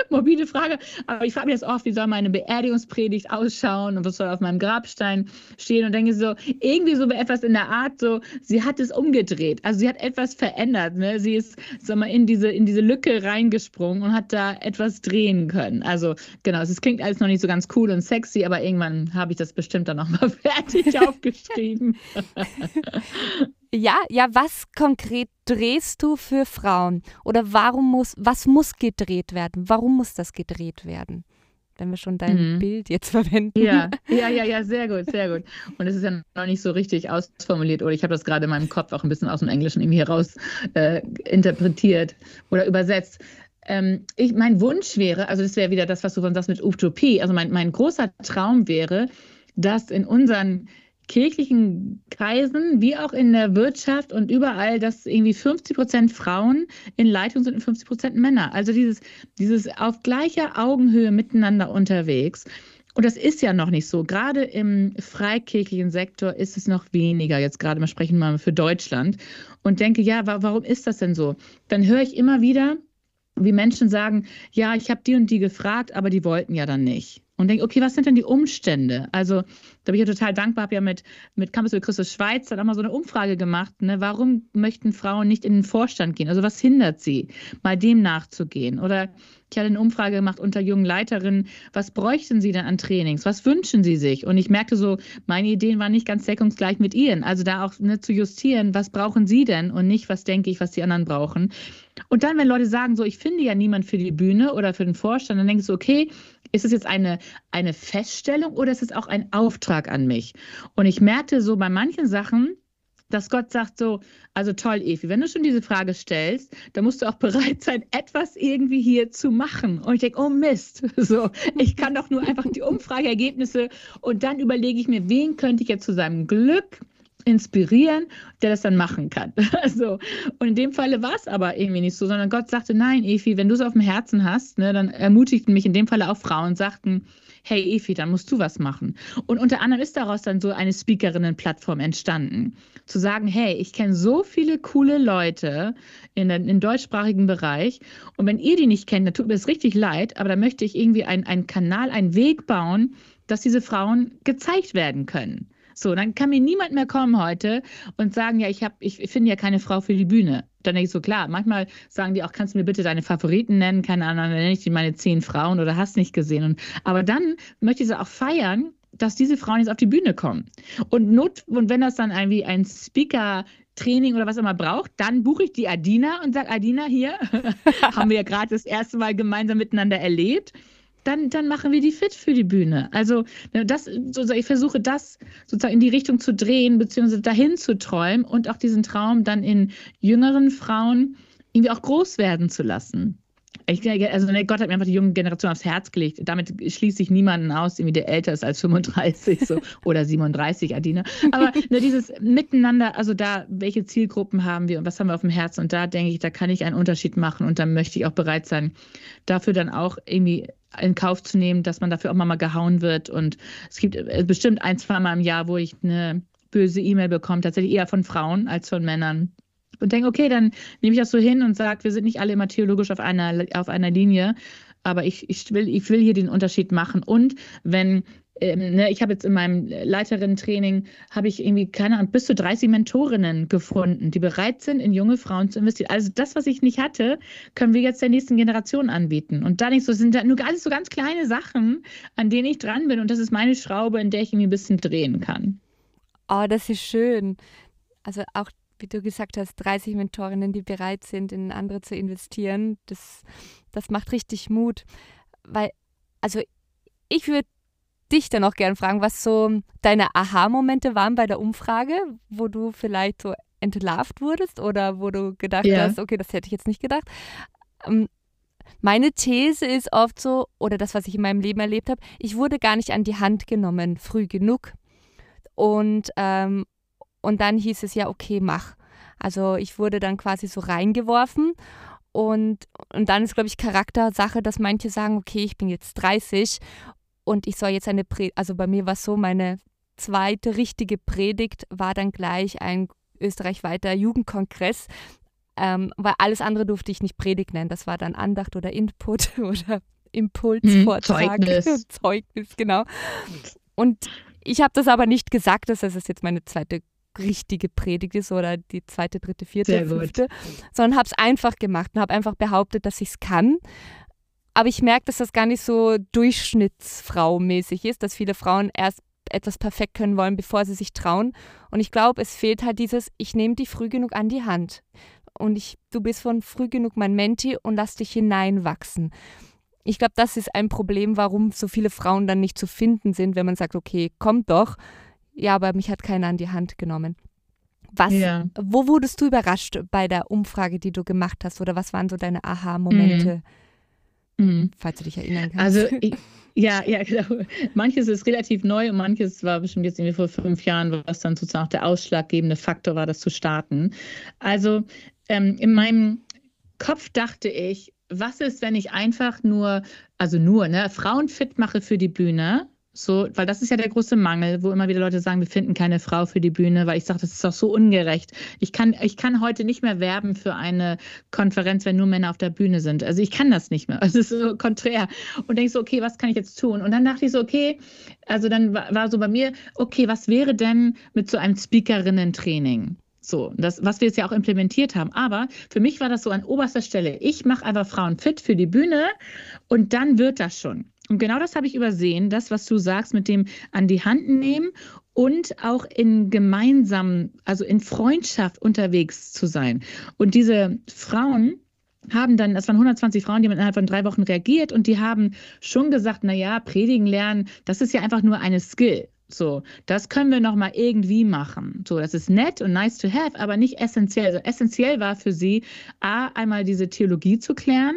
morbide Frage, aber ich frage mich jetzt oft, wie soll meine Beerdigungspredigt ausschauen und was soll auf meinem Grabstein stehen? Und denke so, irgendwie so etwas in der Art, so, sie hat es umgedreht. Also sie hat etwas verändert. Ne? Sie ist, sag mal, in diese, in diese Lücke reingesprungen und hat da etwas drehen können. Also genau, es klingt alles noch nicht so ganz cool und sexy, aber irgendwann habe ich das bestimmt dann nochmal fertig aufgeschrieben. Ja, ja, was konkret drehst du für Frauen? Oder warum muss, was muss gedreht werden? Warum muss das gedreht werden? Wenn wir schon dein mhm. Bild jetzt verwenden. Ja, ja, ja, ja, sehr gut, sehr gut. Und es ist ja noch nicht so richtig ausformuliert, oder ich habe das gerade in meinem Kopf auch ein bisschen aus dem Englischen irgendwie heraus äh, interpretiert oder übersetzt. Ähm, ich, mein Wunsch wäre, also das wäre wieder das, was du von sagst mit Utopie, also mein, mein großer Traum wäre, dass in unseren kirchlichen Kreisen wie auch in der Wirtschaft und überall, dass irgendwie 50 Prozent Frauen in Leitung sind und 50 Prozent Männer. Also dieses, dieses auf gleicher Augenhöhe miteinander unterwegs. Und das ist ja noch nicht so. Gerade im freikirchlichen Sektor ist es noch weniger. Jetzt gerade mal sprechen wir mal für Deutschland. Und denke, ja, warum ist das denn so? Dann höre ich immer wieder, wie Menschen sagen, ja, ich habe die und die gefragt, aber die wollten ja dann nicht und denke, okay, was sind denn die Umstände? Also da bin ich ja total dankbar, habe ja mit, mit Campus Christus Schweiz dann auch mal so eine Umfrage gemacht, ne? warum möchten Frauen nicht in den Vorstand gehen? Also was hindert sie, mal dem nachzugehen? Oder ich hatte eine Umfrage gemacht unter jungen Leiterinnen, was bräuchten sie denn an Trainings? Was wünschen sie sich? Und ich merkte so, meine Ideen waren nicht ganz deckungsgleich mit ihren. Also da auch ne, zu justieren, was brauchen sie denn und nicht, was denke ich, was die anderen brauchen. Und dann, wenn Leute sagen, so, ich finde ja niemand für die Bühne oder für den Vorstand, dann denke ich so, okay, ist es jetzt eine, eine Feststellung oder ist es auch ein Auftrag an mich? Und ich merkte so bei manchen Sachen, dass Gott sagt so, also toll, Evi, wenn du schon diese Frage stellst, dann musst du auch bereit sein, etwas irgendwie hier zu machen. Und ich denke, oh Mist, so, ich kann doch nur einfach die Umfrageergebnisse und dann überlege ich mir, wen könnte ich jetzt zu seinem Glück inspirieren, der das dann machen kann. Also, und in dem Falle war es aber irgendwie nicht so, sondern Gott sagte, nein, Efi, wenn du es auf dem Herzen hast, ne, dann ermutigten mich in dem Falle auch Frauen, sagten, hey Efi, dann musst du was machen. Und unter anderem ist daraus dann so eine Speakerinnen-Plattform entstanden. Zu sagen, hey, ich kenne so viele coole Leute in den, im deutschsprachigen Bereich und wenn ihr die nicht kennt, dann tut mir das richtig leid, aber da möchte ich irgendwie einen Kanal, einen Weg bauen, dass diese Frauen gezeigt werden können. So, dann kann mir niemand mehr kommen heute und sagen, ja, ich habe, ich finde ja keine Frau für die Bühne. Dann denke ich so, klar, manchmal sagen die auch, kannst du mir bitte deine Favoriten nennen? Keine Ahnung, dann nenne ich die meine zehn Frauen oder hast nicht gesehen. Und, aber dann möchte ich sie auch feiern, dass diese Frauen jetzt auf die Bühne kommen. Und, not, und wenn das dann irgendwie ein Speaker Training oder was immer braucht, dann buche ich die Adina und sage, Adina, hier haben wir ja gerade das erste Mal gemeinsam miteinander erlebt dann, dann machen wir die fit für die Bühne. Also ne, das, ich versuche das sozusagen in die Richtung zu drehen, beziehungsweise dahin zu träumen und auch diesen Traum dann in jüngeren Frauen irgendwie auch groß werden zu lassen. Ich, also ne, Gott hat mir einfach die junge Generation aufs Herz gelegt. Damit schließe ich niemanden aus, der älter ist als 35 so, oder 37, Adina. Aber ne, dieses Miteinander, also da, welche Zielgruppen haben wir und was haben wir auf dem Herzen? Und da denke ich, da kann ich einen Unterschied machen und da möchte ich auch bereit sein, dafür dann auch irgendwie in Kauf zu nehmen, dass man dafür auch mal gehauen wird. Und es gibt äh, bestimmt ein, zwei Mal im Jahr, wo ich eine böse E-Mail bekomme, tatsächlich eher von Frauen als von Männern. Und denke, okay, dann nehme ich das so hin und sage, wir sind nicht alle immer theologisch auf einer, auf einer Linie, aber ich, ich, will, ich will hier den Unterschied machen. Und wenn ähm, ne, ich habe jetzt in meinem Leiterinnen-Training, habe ich irgendwie, keine Ahnung, bis zu 30 Mentorinnen gefunden, die bereit sind, in junge Frauen zu investieren. Also das, was ich nicht hatte, können wir jetzt der nächsten Generation anbieten. Und da nicht so, sind da nur alles so ganz kleine Sachen, an denen ich dran bin. Und das ist meine Schraube, in der ich irgendwie ein bisschen drehen kann. Oh, das ist schön. Also auch wie du gesagt hast, 30 Mentorinnen, die bereit sind, in andere zu investieren, das, das macht richtig Mut. Weil, also ich würde dich dann auch gerne fragen, was so deine Aha-Momente waren bei der Umfrage, wo du vielleicht so entlarvt wurdest oder wo du gedacht yeah. hast, okay, das hätte ich jetzt nicht gedacht. Ähm, meine These ist oft so, oder das, was ich in meinem Leben erlebt habe, ich wurde gar nicht an die Hand genommen, früh genug. Und, ähm, und dann hieß es ja, okay, mach. Also ich wurde dann quasi so reingeworfen Und, und dann ist, glaube ich, Charaktersache, dass manche sagen, okay, ich bin jetzt 30 und ich soll jetzt eine Predigt, also bei mir war es so, meine zweite richtige Predigt war dann gleich ein österreichweiter Jugendkongress, ähm, weil alles andere durfte ich nicht Predigt nennen. Das war dann Andacht oder Input oder Impulsvortrag. Hm, Zeugnis. Zeugnis, genau. Und ich habe das aber nicht gesagt, dass das jetzt meine zweite richtige Predigt ist oder die zweite, dritte, vierte, fünfte, sondern habe es einfach gemacht und habe einfach behauptet, dass ich es kann. Aber ich merke, dass das gar nicht so durchschnittsfrau-mäßig ist, dass viele Frauen erst etwas perfekt können wollen, bevor sie sich trauen. Und ich glaube, es fehlt halt dieses, ich nehme die früh genug an die Hand. Und ich, du bist von früh genug mein Menti und lass dich hineinwachsen. Ich glaube, das ist ein Problem, warum so viele Frauen dann nicht zu finden sind, wenn man sagt, okay, kommt doch. Ja, aber mich hat keiner an die Hand genommen. Was, ja. wo wurdest du überrascht bei der Umfrage, die du gemacht hast? Oder was waren so deine Aha-Momente? Mhm. mhm. Falls du dich erinnern kannst. Also ich, ja, ja, genau. Manches ist relativ neu und manches war bestimmt jetzt irgendwie vor fünf Jahren, was dann sozusagen der ausschlaggebende Faktor war, das zu starten. Also ähm, in meinem Kopf dachte ich, was ist, wenn ich einfach nur, also nur, ne, Frauen fit mache für die Bühne so, weil das ist ja der große Mangel, wo immer wieder Leute sagen, wir finden keine Frau für die Bühne, weil ich sage, das ist doch so ungerecht. Ich kann, ich kann heute nicht mehr werben für eine Konferenz, wenn nur Männer auf der Bühne sind. Also ich kann das nicht mehr. Also es ist so konträr. Und denke so, okay, was kann ich jetzt tun? Und dann dachte ich so, okay, also dann war, so bei mir, okay, was wäre denn mit so einem Speakerinnen-Training? So, das, was wir jetzt ja auch implementiert haben. Aber für mich war das so an oberster Stelle. Ich mache einfach Frauen fit für die Bühne und dann wird das schon. Und genau das habe ich übersehen, das, was du sagst, mit dem an die Hand nehmen und auch in gemeinsam, also in Freundschaft unterwegs zu sein. Und diese Frauen, haben dann, das waren 120 Frauen, die haben innerhalb von drei Wochen reagiert und die haben schon gesagt, na ja, predigen lernen, das ist ja einfach nur eine Skill. So, das können wir noch mal irgendwie machen. So, das ist nett und nice to have, aber nicht essentiell. Also essentiell war für sie, a, einmal diese Theologie zu klären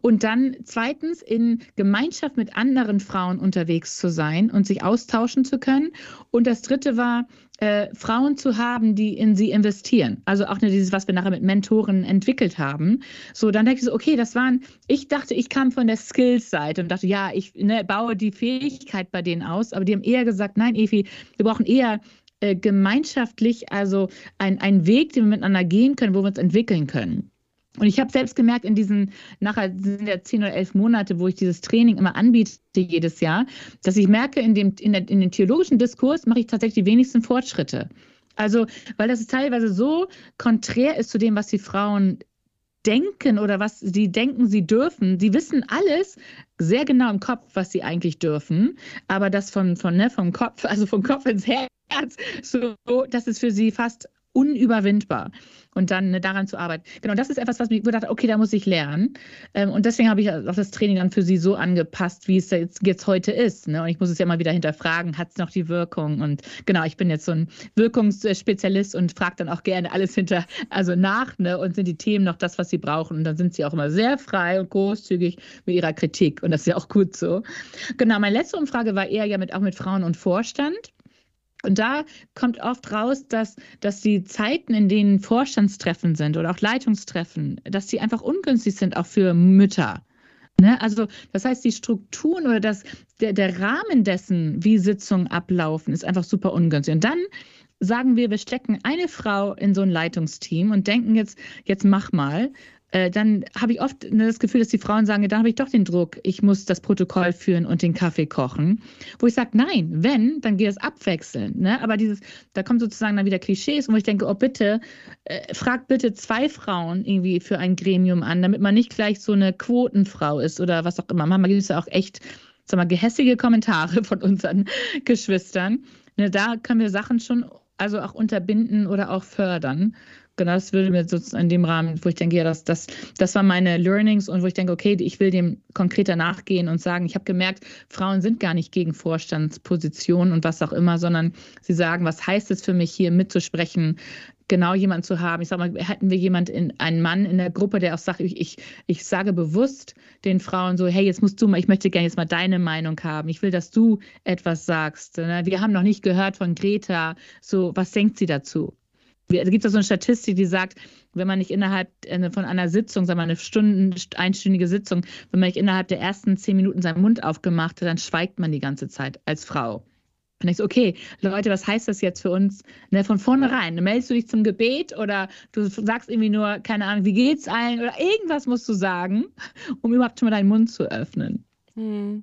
und dann zweitens in Gemeinschaft mit anderen Frauen unterwegs zu sein und sich austauschen zu können. Und das dritte war, äh, Frauen zu haben, die in sie investieren. Also auch dieses, was wir nachher mit Mentoren entwickelt haben. So, dann denke ich so, okay, das waren, ich dachte, ich kam von der Skills-Seite und dachte, ja, ich ne, baue die Fähigkeit bei denen aus, aber die haben eher gesagt, nein, Evi, wir brauchen eher äh, gemeinschaftlich, also ein Weg, den wir miteinander gehen können, wo wir uns entwickeln können. Und ich habe selbst gemerkt, in diesen, nachher sind ja zehn oder elf Monate, wo ich dieses Training immer anbiete jedes Jahr, dass ich merke, in dem, in, der, in dem theologischen Diskurs mache ich tatsächlich die wenigsten Fortschritte. Also, weil das teilweise so konträr ist zu dem, was die Frauen denken oder was sie denken, sie dürfen. Sie wissen alles sehr genau im Kopf, was sie eigentlich dürfen, aber das von, von ne, vom Kopf, also vom Kopf ins Herz, so, das ist für sie fast unüberwindbar und dann ne, daran zu arbeiten. Genau, das ist etwas, was ich dachte, okay, da muss ich lernen. Ähm, und deswegen habe ich auch das Training dann für sie so angepasst, wie es jetzt, jetzt heute ist. Ne? Und ich muss es ja mal wieder hinterfragen, hat es noch die Wirkung? Und genau, ich bin jetzt so ein Wirkungsspezialist und frage dann auch gerne alles hinter, also nach, ne? Und sind die Themen noch das, was sie brauchen? Und dann sind sie auch immer sehr frei und großzügig mit ihrer Kritik. Und das ist ja auch gut so. Genau, meine letzte Umfrage war eher ja mit, auch mit Frauen und Vorstand. Und da kommt oft raus, dass, dass die Zeiten, in denen Vorstandstreffen sind oder auch Leitungstreffen, dass die einfach ungünstig sind, auch für Mütter. Ne? Also das heißt, die Strukturen oder das, der, der Rahmen dessen, wie Sitzungen ablaufen, ist einfach super ungünstig. Und dann sagen wir, wir stecken eine Frau in so ein Leitungsteam und denken jetzt, jetzt mach mal. Äh, dann habe ich oft ne, das Gefühl, dass die Frauen sagen, dann habe ich doch den Druck, ich muss das Protokoll führen und den Kaffee kochen. Wo ich sage, nein, wenn, dann geht es abwechselnd. Ne? Aber dieses, da kommen sozusagen dann wieder Klischees, wo ich denke, oh bitte, äh, frag bitte zwei Frauen irgendwie für ein Gremium an, damit man nicht gleich so eine Quotenfrau ist oder was auch immer. Manchmal gibt es ja auch echt, sag mal, gehässige Kommentare von unseren Geschwistern. Ne, da können wir Sachen schon also auch unterbinden oder auch fördern. Genau, das würde mir sozusagen in dem Rahmen, wo ich denke, ja, das, das, das waren meine Learnings und wo ich denke, okay, ich will dem konkreter nachgehen und sagen, ich habe gemerkt, Frauen sind gar nicht gegen Vorstandspositionen und was auch immer, sondern sie sagen, was heißt es für mich, hier mitzusprechen, genau jemanden zu haben. Ich sage mal, hätten wir jemanden, in, einen Mann in der Gruppe, der auch sagt, ich, ich, ich sage bewusst den Frauen so, hey, jetzt musst du mal, ich möchte gerne jetzt mal deine Meinung haben. Ich will, dass du etwas sagst. Ne? Wir haben noch nicht gehört von Greta, so, was denkt sie dazu? Da gibt es so eine Statistik, die sagt, wenn man nicht innerhalb äh, von einer Sitzung, sagen wir eine Stunden, einstündige Sitzung, wenn man nicht innerhalb der ersten zehn Minuten seinen Mund aufgemacht hat, dann schweigt man die ganze Zeit als Frau. Und ich so, okay, Leute, was heißt das jetzt für uns? Ne, von vornherein, meldest du dich zum Gebet oder du sagst irgendwie nur, keine Ahnung, wie geht's allen oder irgendwas musst du sagen, um überhaupt schon mal deinen Mund zu öffnen. Hm.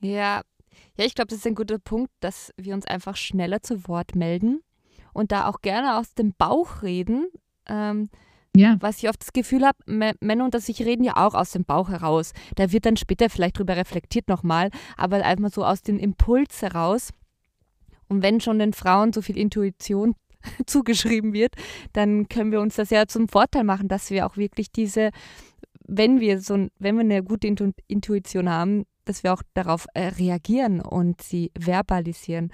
Ja, ja, ich glaube, das ist ein guter Punkt, dass wir uns einfach schneller zu Wort melden und da auch gerne aus dem Bauch reden. Ähm, ja. Was ich oft das Gefühl habe, Männer und ich reden ja auch aus dem Bauch heraus. Da wird dann später vielleicht drüber reflektiert nochmal, aber einfach so aus dem Impuls heraus. Und wenn schon den Frauen so viel Intuition zugeschrieben wird, dann können wir uns das ja zum Vorteil machen, dass wir auch wirklich diese, wenn wir so, wenn wir eine gute Intuition haben, dass wir auch darauf äh, reagieren und sie verbalisieren.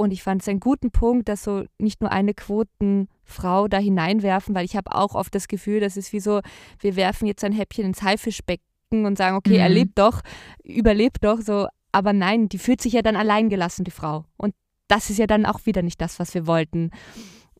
Und ich fand es einen guten Punkt, dass so nicht nur eine Quotenfrau da hineinwerfen, weil ich habe auch oft das Gefühl, das ist wie so, wir werfen jetzt ein Häppchen ins Haifischbecken und sagen, okay, mhm. er lebt doch, überlebt doch, so. Aber nein, die fühlt sich ja dann allein gelassen, die Frau. Und das ist ja dann auch wieder nicht das, was wir wollten.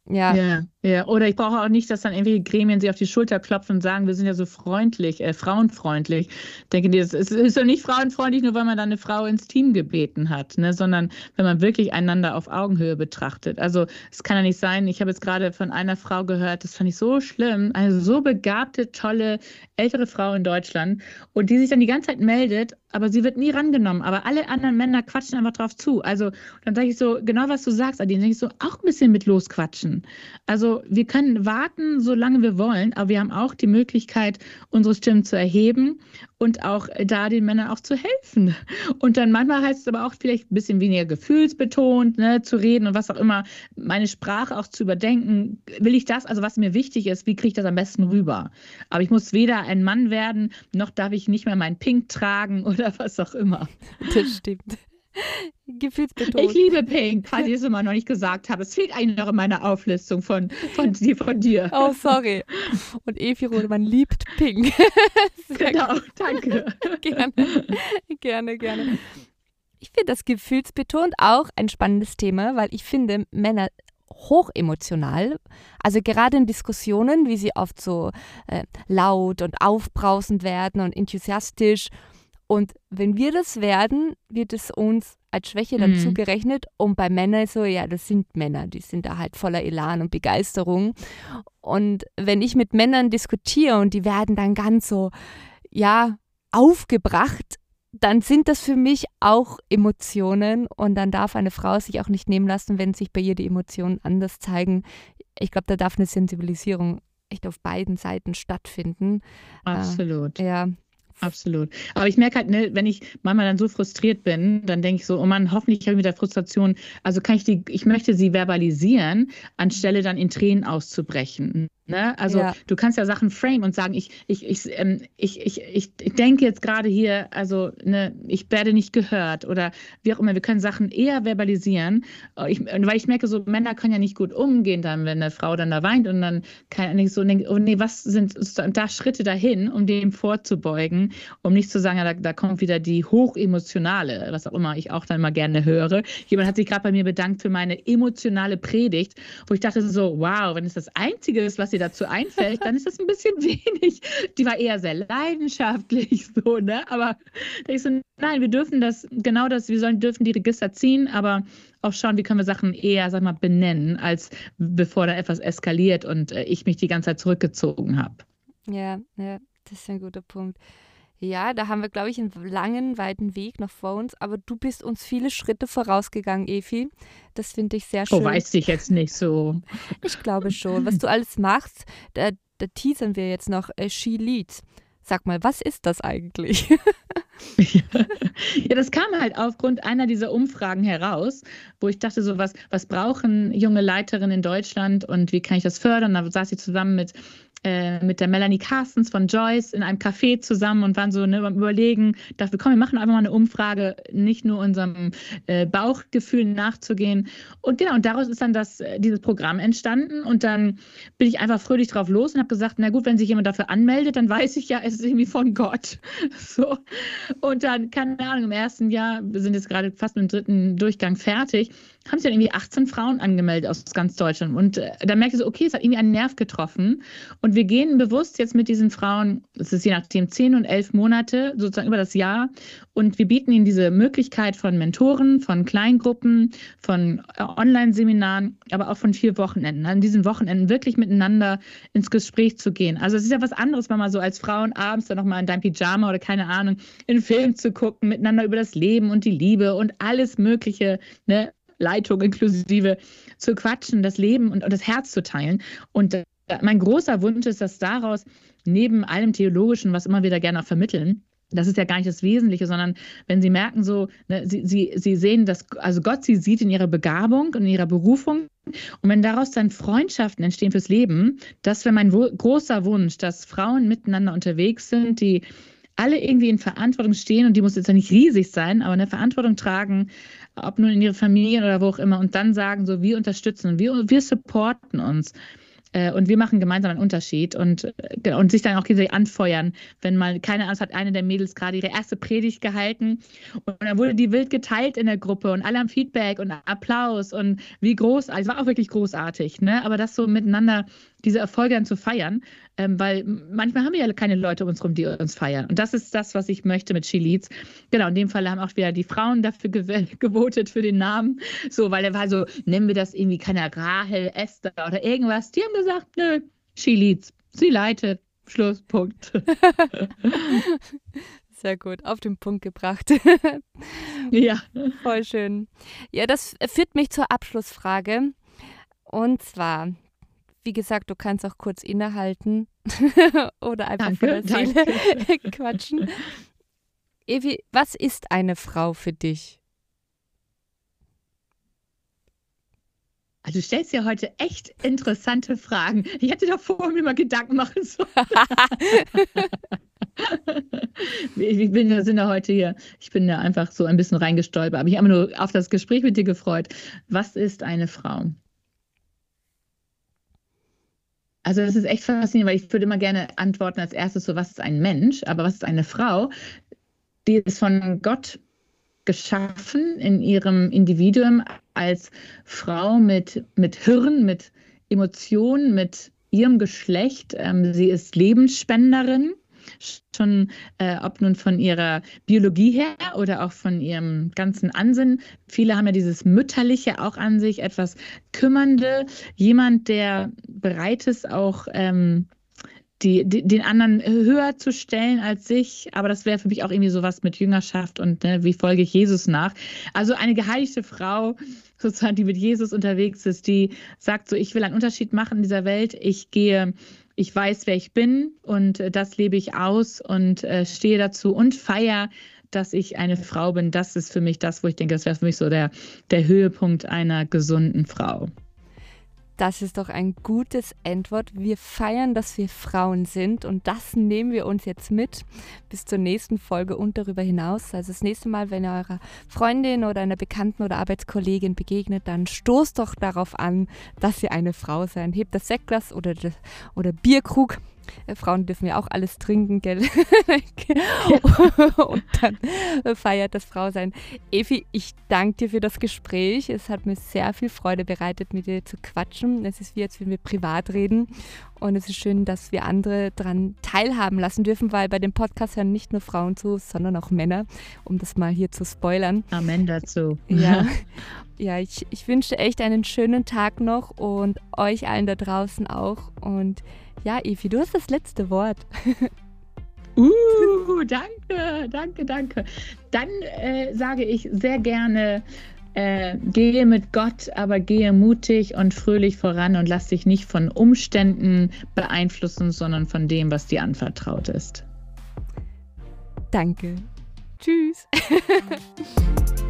Ja. ja. Ja, oder ich brauche auch nicht, dass dann irgendwelche Gremien sich auf die Schulter klopfen und sagen, wir sind ja so freundlich, äh, frauenfreundlich. Ich denke, es ist doch nicht frauenfreundlich, nur weil man dann eine Frau ins Team gebeten hat, ne? sondern wenn man wirklich einander auf Augenhöhe betrachtet. Also es kann ja nicht sein, ich habe jetzt gerade von einer Frau gehört, das fand ich so schlimm, eine so begabte, tolle, ältere Frau in Deutschland und die sich dann die ganze Zeit meldet, aber sie wird nie rangenommen. Aber alle anderen Männer quatschen einfach drauf zu. Also dann sage ich so, genau was du sagst, Adine, denke ich so, auch ein bisschen mit losquatschen. Also wir können warten, solange wir wollen, aber wir haben auch die Möglichkeit, unsere Stimmen zu erheben und auch da den Männern auch zu helfen. Und dann manchmal heißt es aber auch vielleicht ein bisschen weniger gefühlsbetont ne, zu reden und was auch immer, meine Sprache auch zu überdenken. Will ich das, also was mir wichtig ist, wie kriege ich das am besten rüber? Aber ich muss weder ein Mann werden, noch darf ich nicht mehr mein Pink tragen oder was auch immer. Das stimmt. Gefühlsbetont. Ich liebe Pink, falls ich es immer noch nicht gesagt habe. Es fehlt eigentlich noch in meiner Auflistung von, von, die, von dir. Oh, sorry. Und Evi man liebt Pink. genau, danke. gerne, gerne, gerne. Ich finde das gefühlsbetont auch ein spannendes Thema, weil ich finde Männer hochemotional. Also gerade in Diskussionen, wie sie oft so äh, laut und aufbrausend werden und enthusiastisch und wenn wir das werden, wird es uns als Schwäche dann mhm. zugerechnet. Und bei Männern so, ja, das sind Männer, die sind da halt voller Elan und Begeisterung. Und wenn ich mit Männern diskutiere und die werden dann ganz so, ja, aufgebracht, dann sind das für mich auch Emotionen und dann darf eine Frau sich auch nicht nehmen lassen, wenn sich bei ihr die Emotionen anders zeigen. Ich glaube, da darf eine Sensibilisierung echt auf beiden Seiten stattfinden. Absolut. Äh, ja, Absolut. Aber ich merke halt, ne, wenn ich manchmal dann so frustriert bin, dann denke ich so, oh Mann, hoffentlich habe ich mit der Frustration, also kann ich die, ich möchte sie verbalisieren, anstelle dann in Tränen auszubrechen. Ne? Also ja. du kannst ja Sachen frame und sagen, ich, ich, ich, ähm, ich, ich, ich, denke jetzt gerade hier, also ne, ich werde nicht gehört oder wie auch immer, wir können Sachen eher verbalisieren. Ich, weil ich merke, so Männer können ja nicht gut umgehen, dann, wenn eine Frau dann da weint und dann kann ich so denken, oh nee, was sind da Schritte dahin, um dem vorzubeugen, um nicht zu sagen, ja, da, da kommt wieder die hochemotionale, was auch immer ich auch dann mal gerne höre. Jemand hat sich gerade bei mir bedankt für meine emotionale Predigt, wo ich dachte so, wow, wenn es das Einzige ist, was sie dazu einfällt, dann ist das ein bisschen wenig. Die war eher sehr leidenschaftlich, so, ne? Aber ich so, nein, wir dürfen das, genau das, wir sollen, dürfen die Register ziehen, aber auch schauen, wie können wir Sachen eher, sag mal, benennen, als bevor da etwas eskaliert und äh, ich mich die ganze Zeit zurückgezogen habe. Ja, ja, das ist ein guter Punkt. Ja, da haben wir, glaube ich, einen langen, weiten Weg noch vor uns, aber du bist uns viele Schritte vorausgegangen, Efi. Das finde ich sehr oh, schön. Oh, weiß ich jetzt nicht so. Ich glaube schon. Was du alles machst, da, da teasern wir jetzt noch äh, She Leads. Sag mal, was ist das eigentlich? ja, das kam halt aufgrund einer dieser Umfragen heraus, wo ich dachte, so was, was brauchen junge Leiterinnen in Deutschland und wie kann ich das fördern? Da saß ich zusammen mit äh, mit der Melanie Carstens von Joyce in einem Café zusammen und waren so ne, überlegen, dachte, komm, wir machen einfach mal eine Umfrage, nicht nur unserem äh, Bauchgefühl nachzugehen. Und genau, und daraus ist dann das, äh, dieses Programm entstanden. Und dann bin ich einfach fröhlich drauf los und habe gesagt, na gut, wenn sich jemand dafür anmeldet, dann weiß ich ja, es ist irgendwie von Gott. So. Und dann, keine Ahnung, im ersten Jahr, wir sind jetzt gerade fast mit dem dritten Durchgang fertig, haben sich dann irgendwie 18 Frauen angemeldet aus ganz Deutschland. Und äh, dann merkte ich so, okay, es hat irgendwie einen Nerv getroffen. Und wir gehen bewusst jetzt mit diesen Frauen, es ist je nachdem 10 und 11 Monate, sozusagen über das Jahr. Und wir bieten ihnen diese Möglichkeit von Mentoren, von Kleingruppen, von äh, Online-Seminaren, aber auch von vier Wochenenden. An diesen Wochenenden wirklich miteinander ins Gespräch zu gehen. Also es ist ja was anderes, wenn man so als Frauen abends dann nochmal in deinem Pyjama oder keine Ahnung, in einen Film zu gucken, miteinander über das Leben und die Liebe und alles Mögliche, ne, Leitung inklusive, zu quatschen, das Leben und, und das Herz zu teilen. Und äh, mein großer Wunsch ist, dass daraus neben allem Theologischen, was immer wieder gerne auch vermitteln, das ist ja gar nicht das Wesentliche, sondern wenn Sie merken, so, ne, Sie, Sie, Sie sehen, dass also Gott Sie sieht in Ihrer Begabung und in Ihrer Berufung. Und wenn daraus dann Freundschaften entstehen fürs Leben, das wäre mein großer Wunsch, dass Frauen miteinander unterwegs sind, die alle irgendwie in Verantwortung stehen und die muss jetzt ja nicht riesig sein, aber eine Verantwortung tragen, ob nun in ihre Familien oder wo auch immer und dann sagen so, wir unterstützen, wir, wir supporten uns. Äh, und wir machen gemeinsam einen Unterschied und, äh, und sich dann auch gegenseitig anfeuern. Wenn mal, keine Ahnung, hat eine der Mädels gerade ihre erste Predigt gehalten und dann wurde die wild geteilt in der Gruppe und alle haben Feedback und Applaus und wie großartig, es war auch wirklich großartig, ne? Aber das so miteinander diese Erfolge dann zu feiern, ähm, weil manchmal haben wir ja keine Leute um uns rum, die uns feiern. Und das ist das, was ich möchte mit Chiliz. Genau, in dem Fall haben auch wieder die Frauen dafür gew gewotet für den Namen. So, weil er war so, nennen wir das irgendwie keine Rahel, Esther oder irgendwas. Die haben gesagt, nö, Chiliz, sie leitet. Schluss, Punkt. Sehr gut, auf den Punkt gebracht. ja. Voll schön. Ja, das führt mich zur Abschlussfrage. Und zwar, wie gesagt, du kannst auch kurz innehalten oder einfach danke, von der Seele quatschen. Evi, was ist eine Frau für dich? Also du stellst ja heute echt interessante Fragen. Ich hätte doch vorher mir mal Gedanken machen sollen. ich bin, wir sind ja heute hier, ich bin da einfach so ein bisschen reingestolpert, aber ich habe nur auf das Gespräch mit dir gefreut. Was ist eine Frau? Also das ist echt faszinierend, weil ich würde immer gerne antworten als erstes so, was ist ein Mensch, aber was ist eine Frau? Die ist von Gott geschaffen in ihrem Individuum als Frau mit, mit Hirn, mit Emotionen, mit ihrem Geschlecht. Ähm, sie ist Lebensspenderin schon äh, ob nun von ihrer Biologie her oder auch von ihrem ganzen Ansinnen. Viele haben ja dieses Mütterliche auch an sich, etwas Kümmernde, jemand, der bereit ist, auch ähm, die, die, den anderen höher zu stellen als sich. Aber das wäre für mich auch irgendwie sowas mit Jüngerschaft und ne, wie folge ich Jesus nach. Also eine geheiligte Frau, sozusagen, die mit Jesus unterwegs ist, die sagt so, ich will einen Unterschied machen in dieser Welt. Ich gehe ich weiß, wer ich bin und äh, das lebe ich aus und äh, stehe dazu und feiere, dass ich eine Frau bin. Das ist für mich das, wo ich denke, das wäre für mich so der, der Höhepunkt einer gesunden Frau. Das ist doch ein gutes Endwort. Wir feiern, dass wir Frauen sind und das nehmen wir uns jetzt mit bis zur nächsten Folge und darüber hinaus. Also das nächste Mal, wenn ihr eurer Freundin oder einer Bekannten oder Arbeitskollegin begegnet, dann stoßt doch darauf an, dass ihr eine Frau seid. Hebt das Sektglas oder, oder Bierkrug äh, Frauen dürfen ja auch alles trinken, gell? und dann feiert das Frausein. Evi, ich danke dir für das Gespräch. Es hat mir sehr viel Freude bereitet, mit dir zu quatschen. Es ist wie, als würden wir privat reden. Und es ist schön, dass wir andere daran teilhaben lassen dürfen, weil bei dem Podcast hören nicht nur Frauen zu, sondern auch Männer, um das mal hier zu spoilern. Amen dazu. Ja, ja ich, ich wünsche echt einen schönen Tag noch und euch allen da draußen auch. Und ja, Evi, du hast das letzte Wort. uh, danke, danke, danke. Dann äh, sage ich sehr gerne, äh, gehe mit Gott, aber gehe mutig und fröhlich voran und lass dich nicht von Umständen beeinflussen, sondern von dem, was dir anvertraut ist. Danke. Tschüss.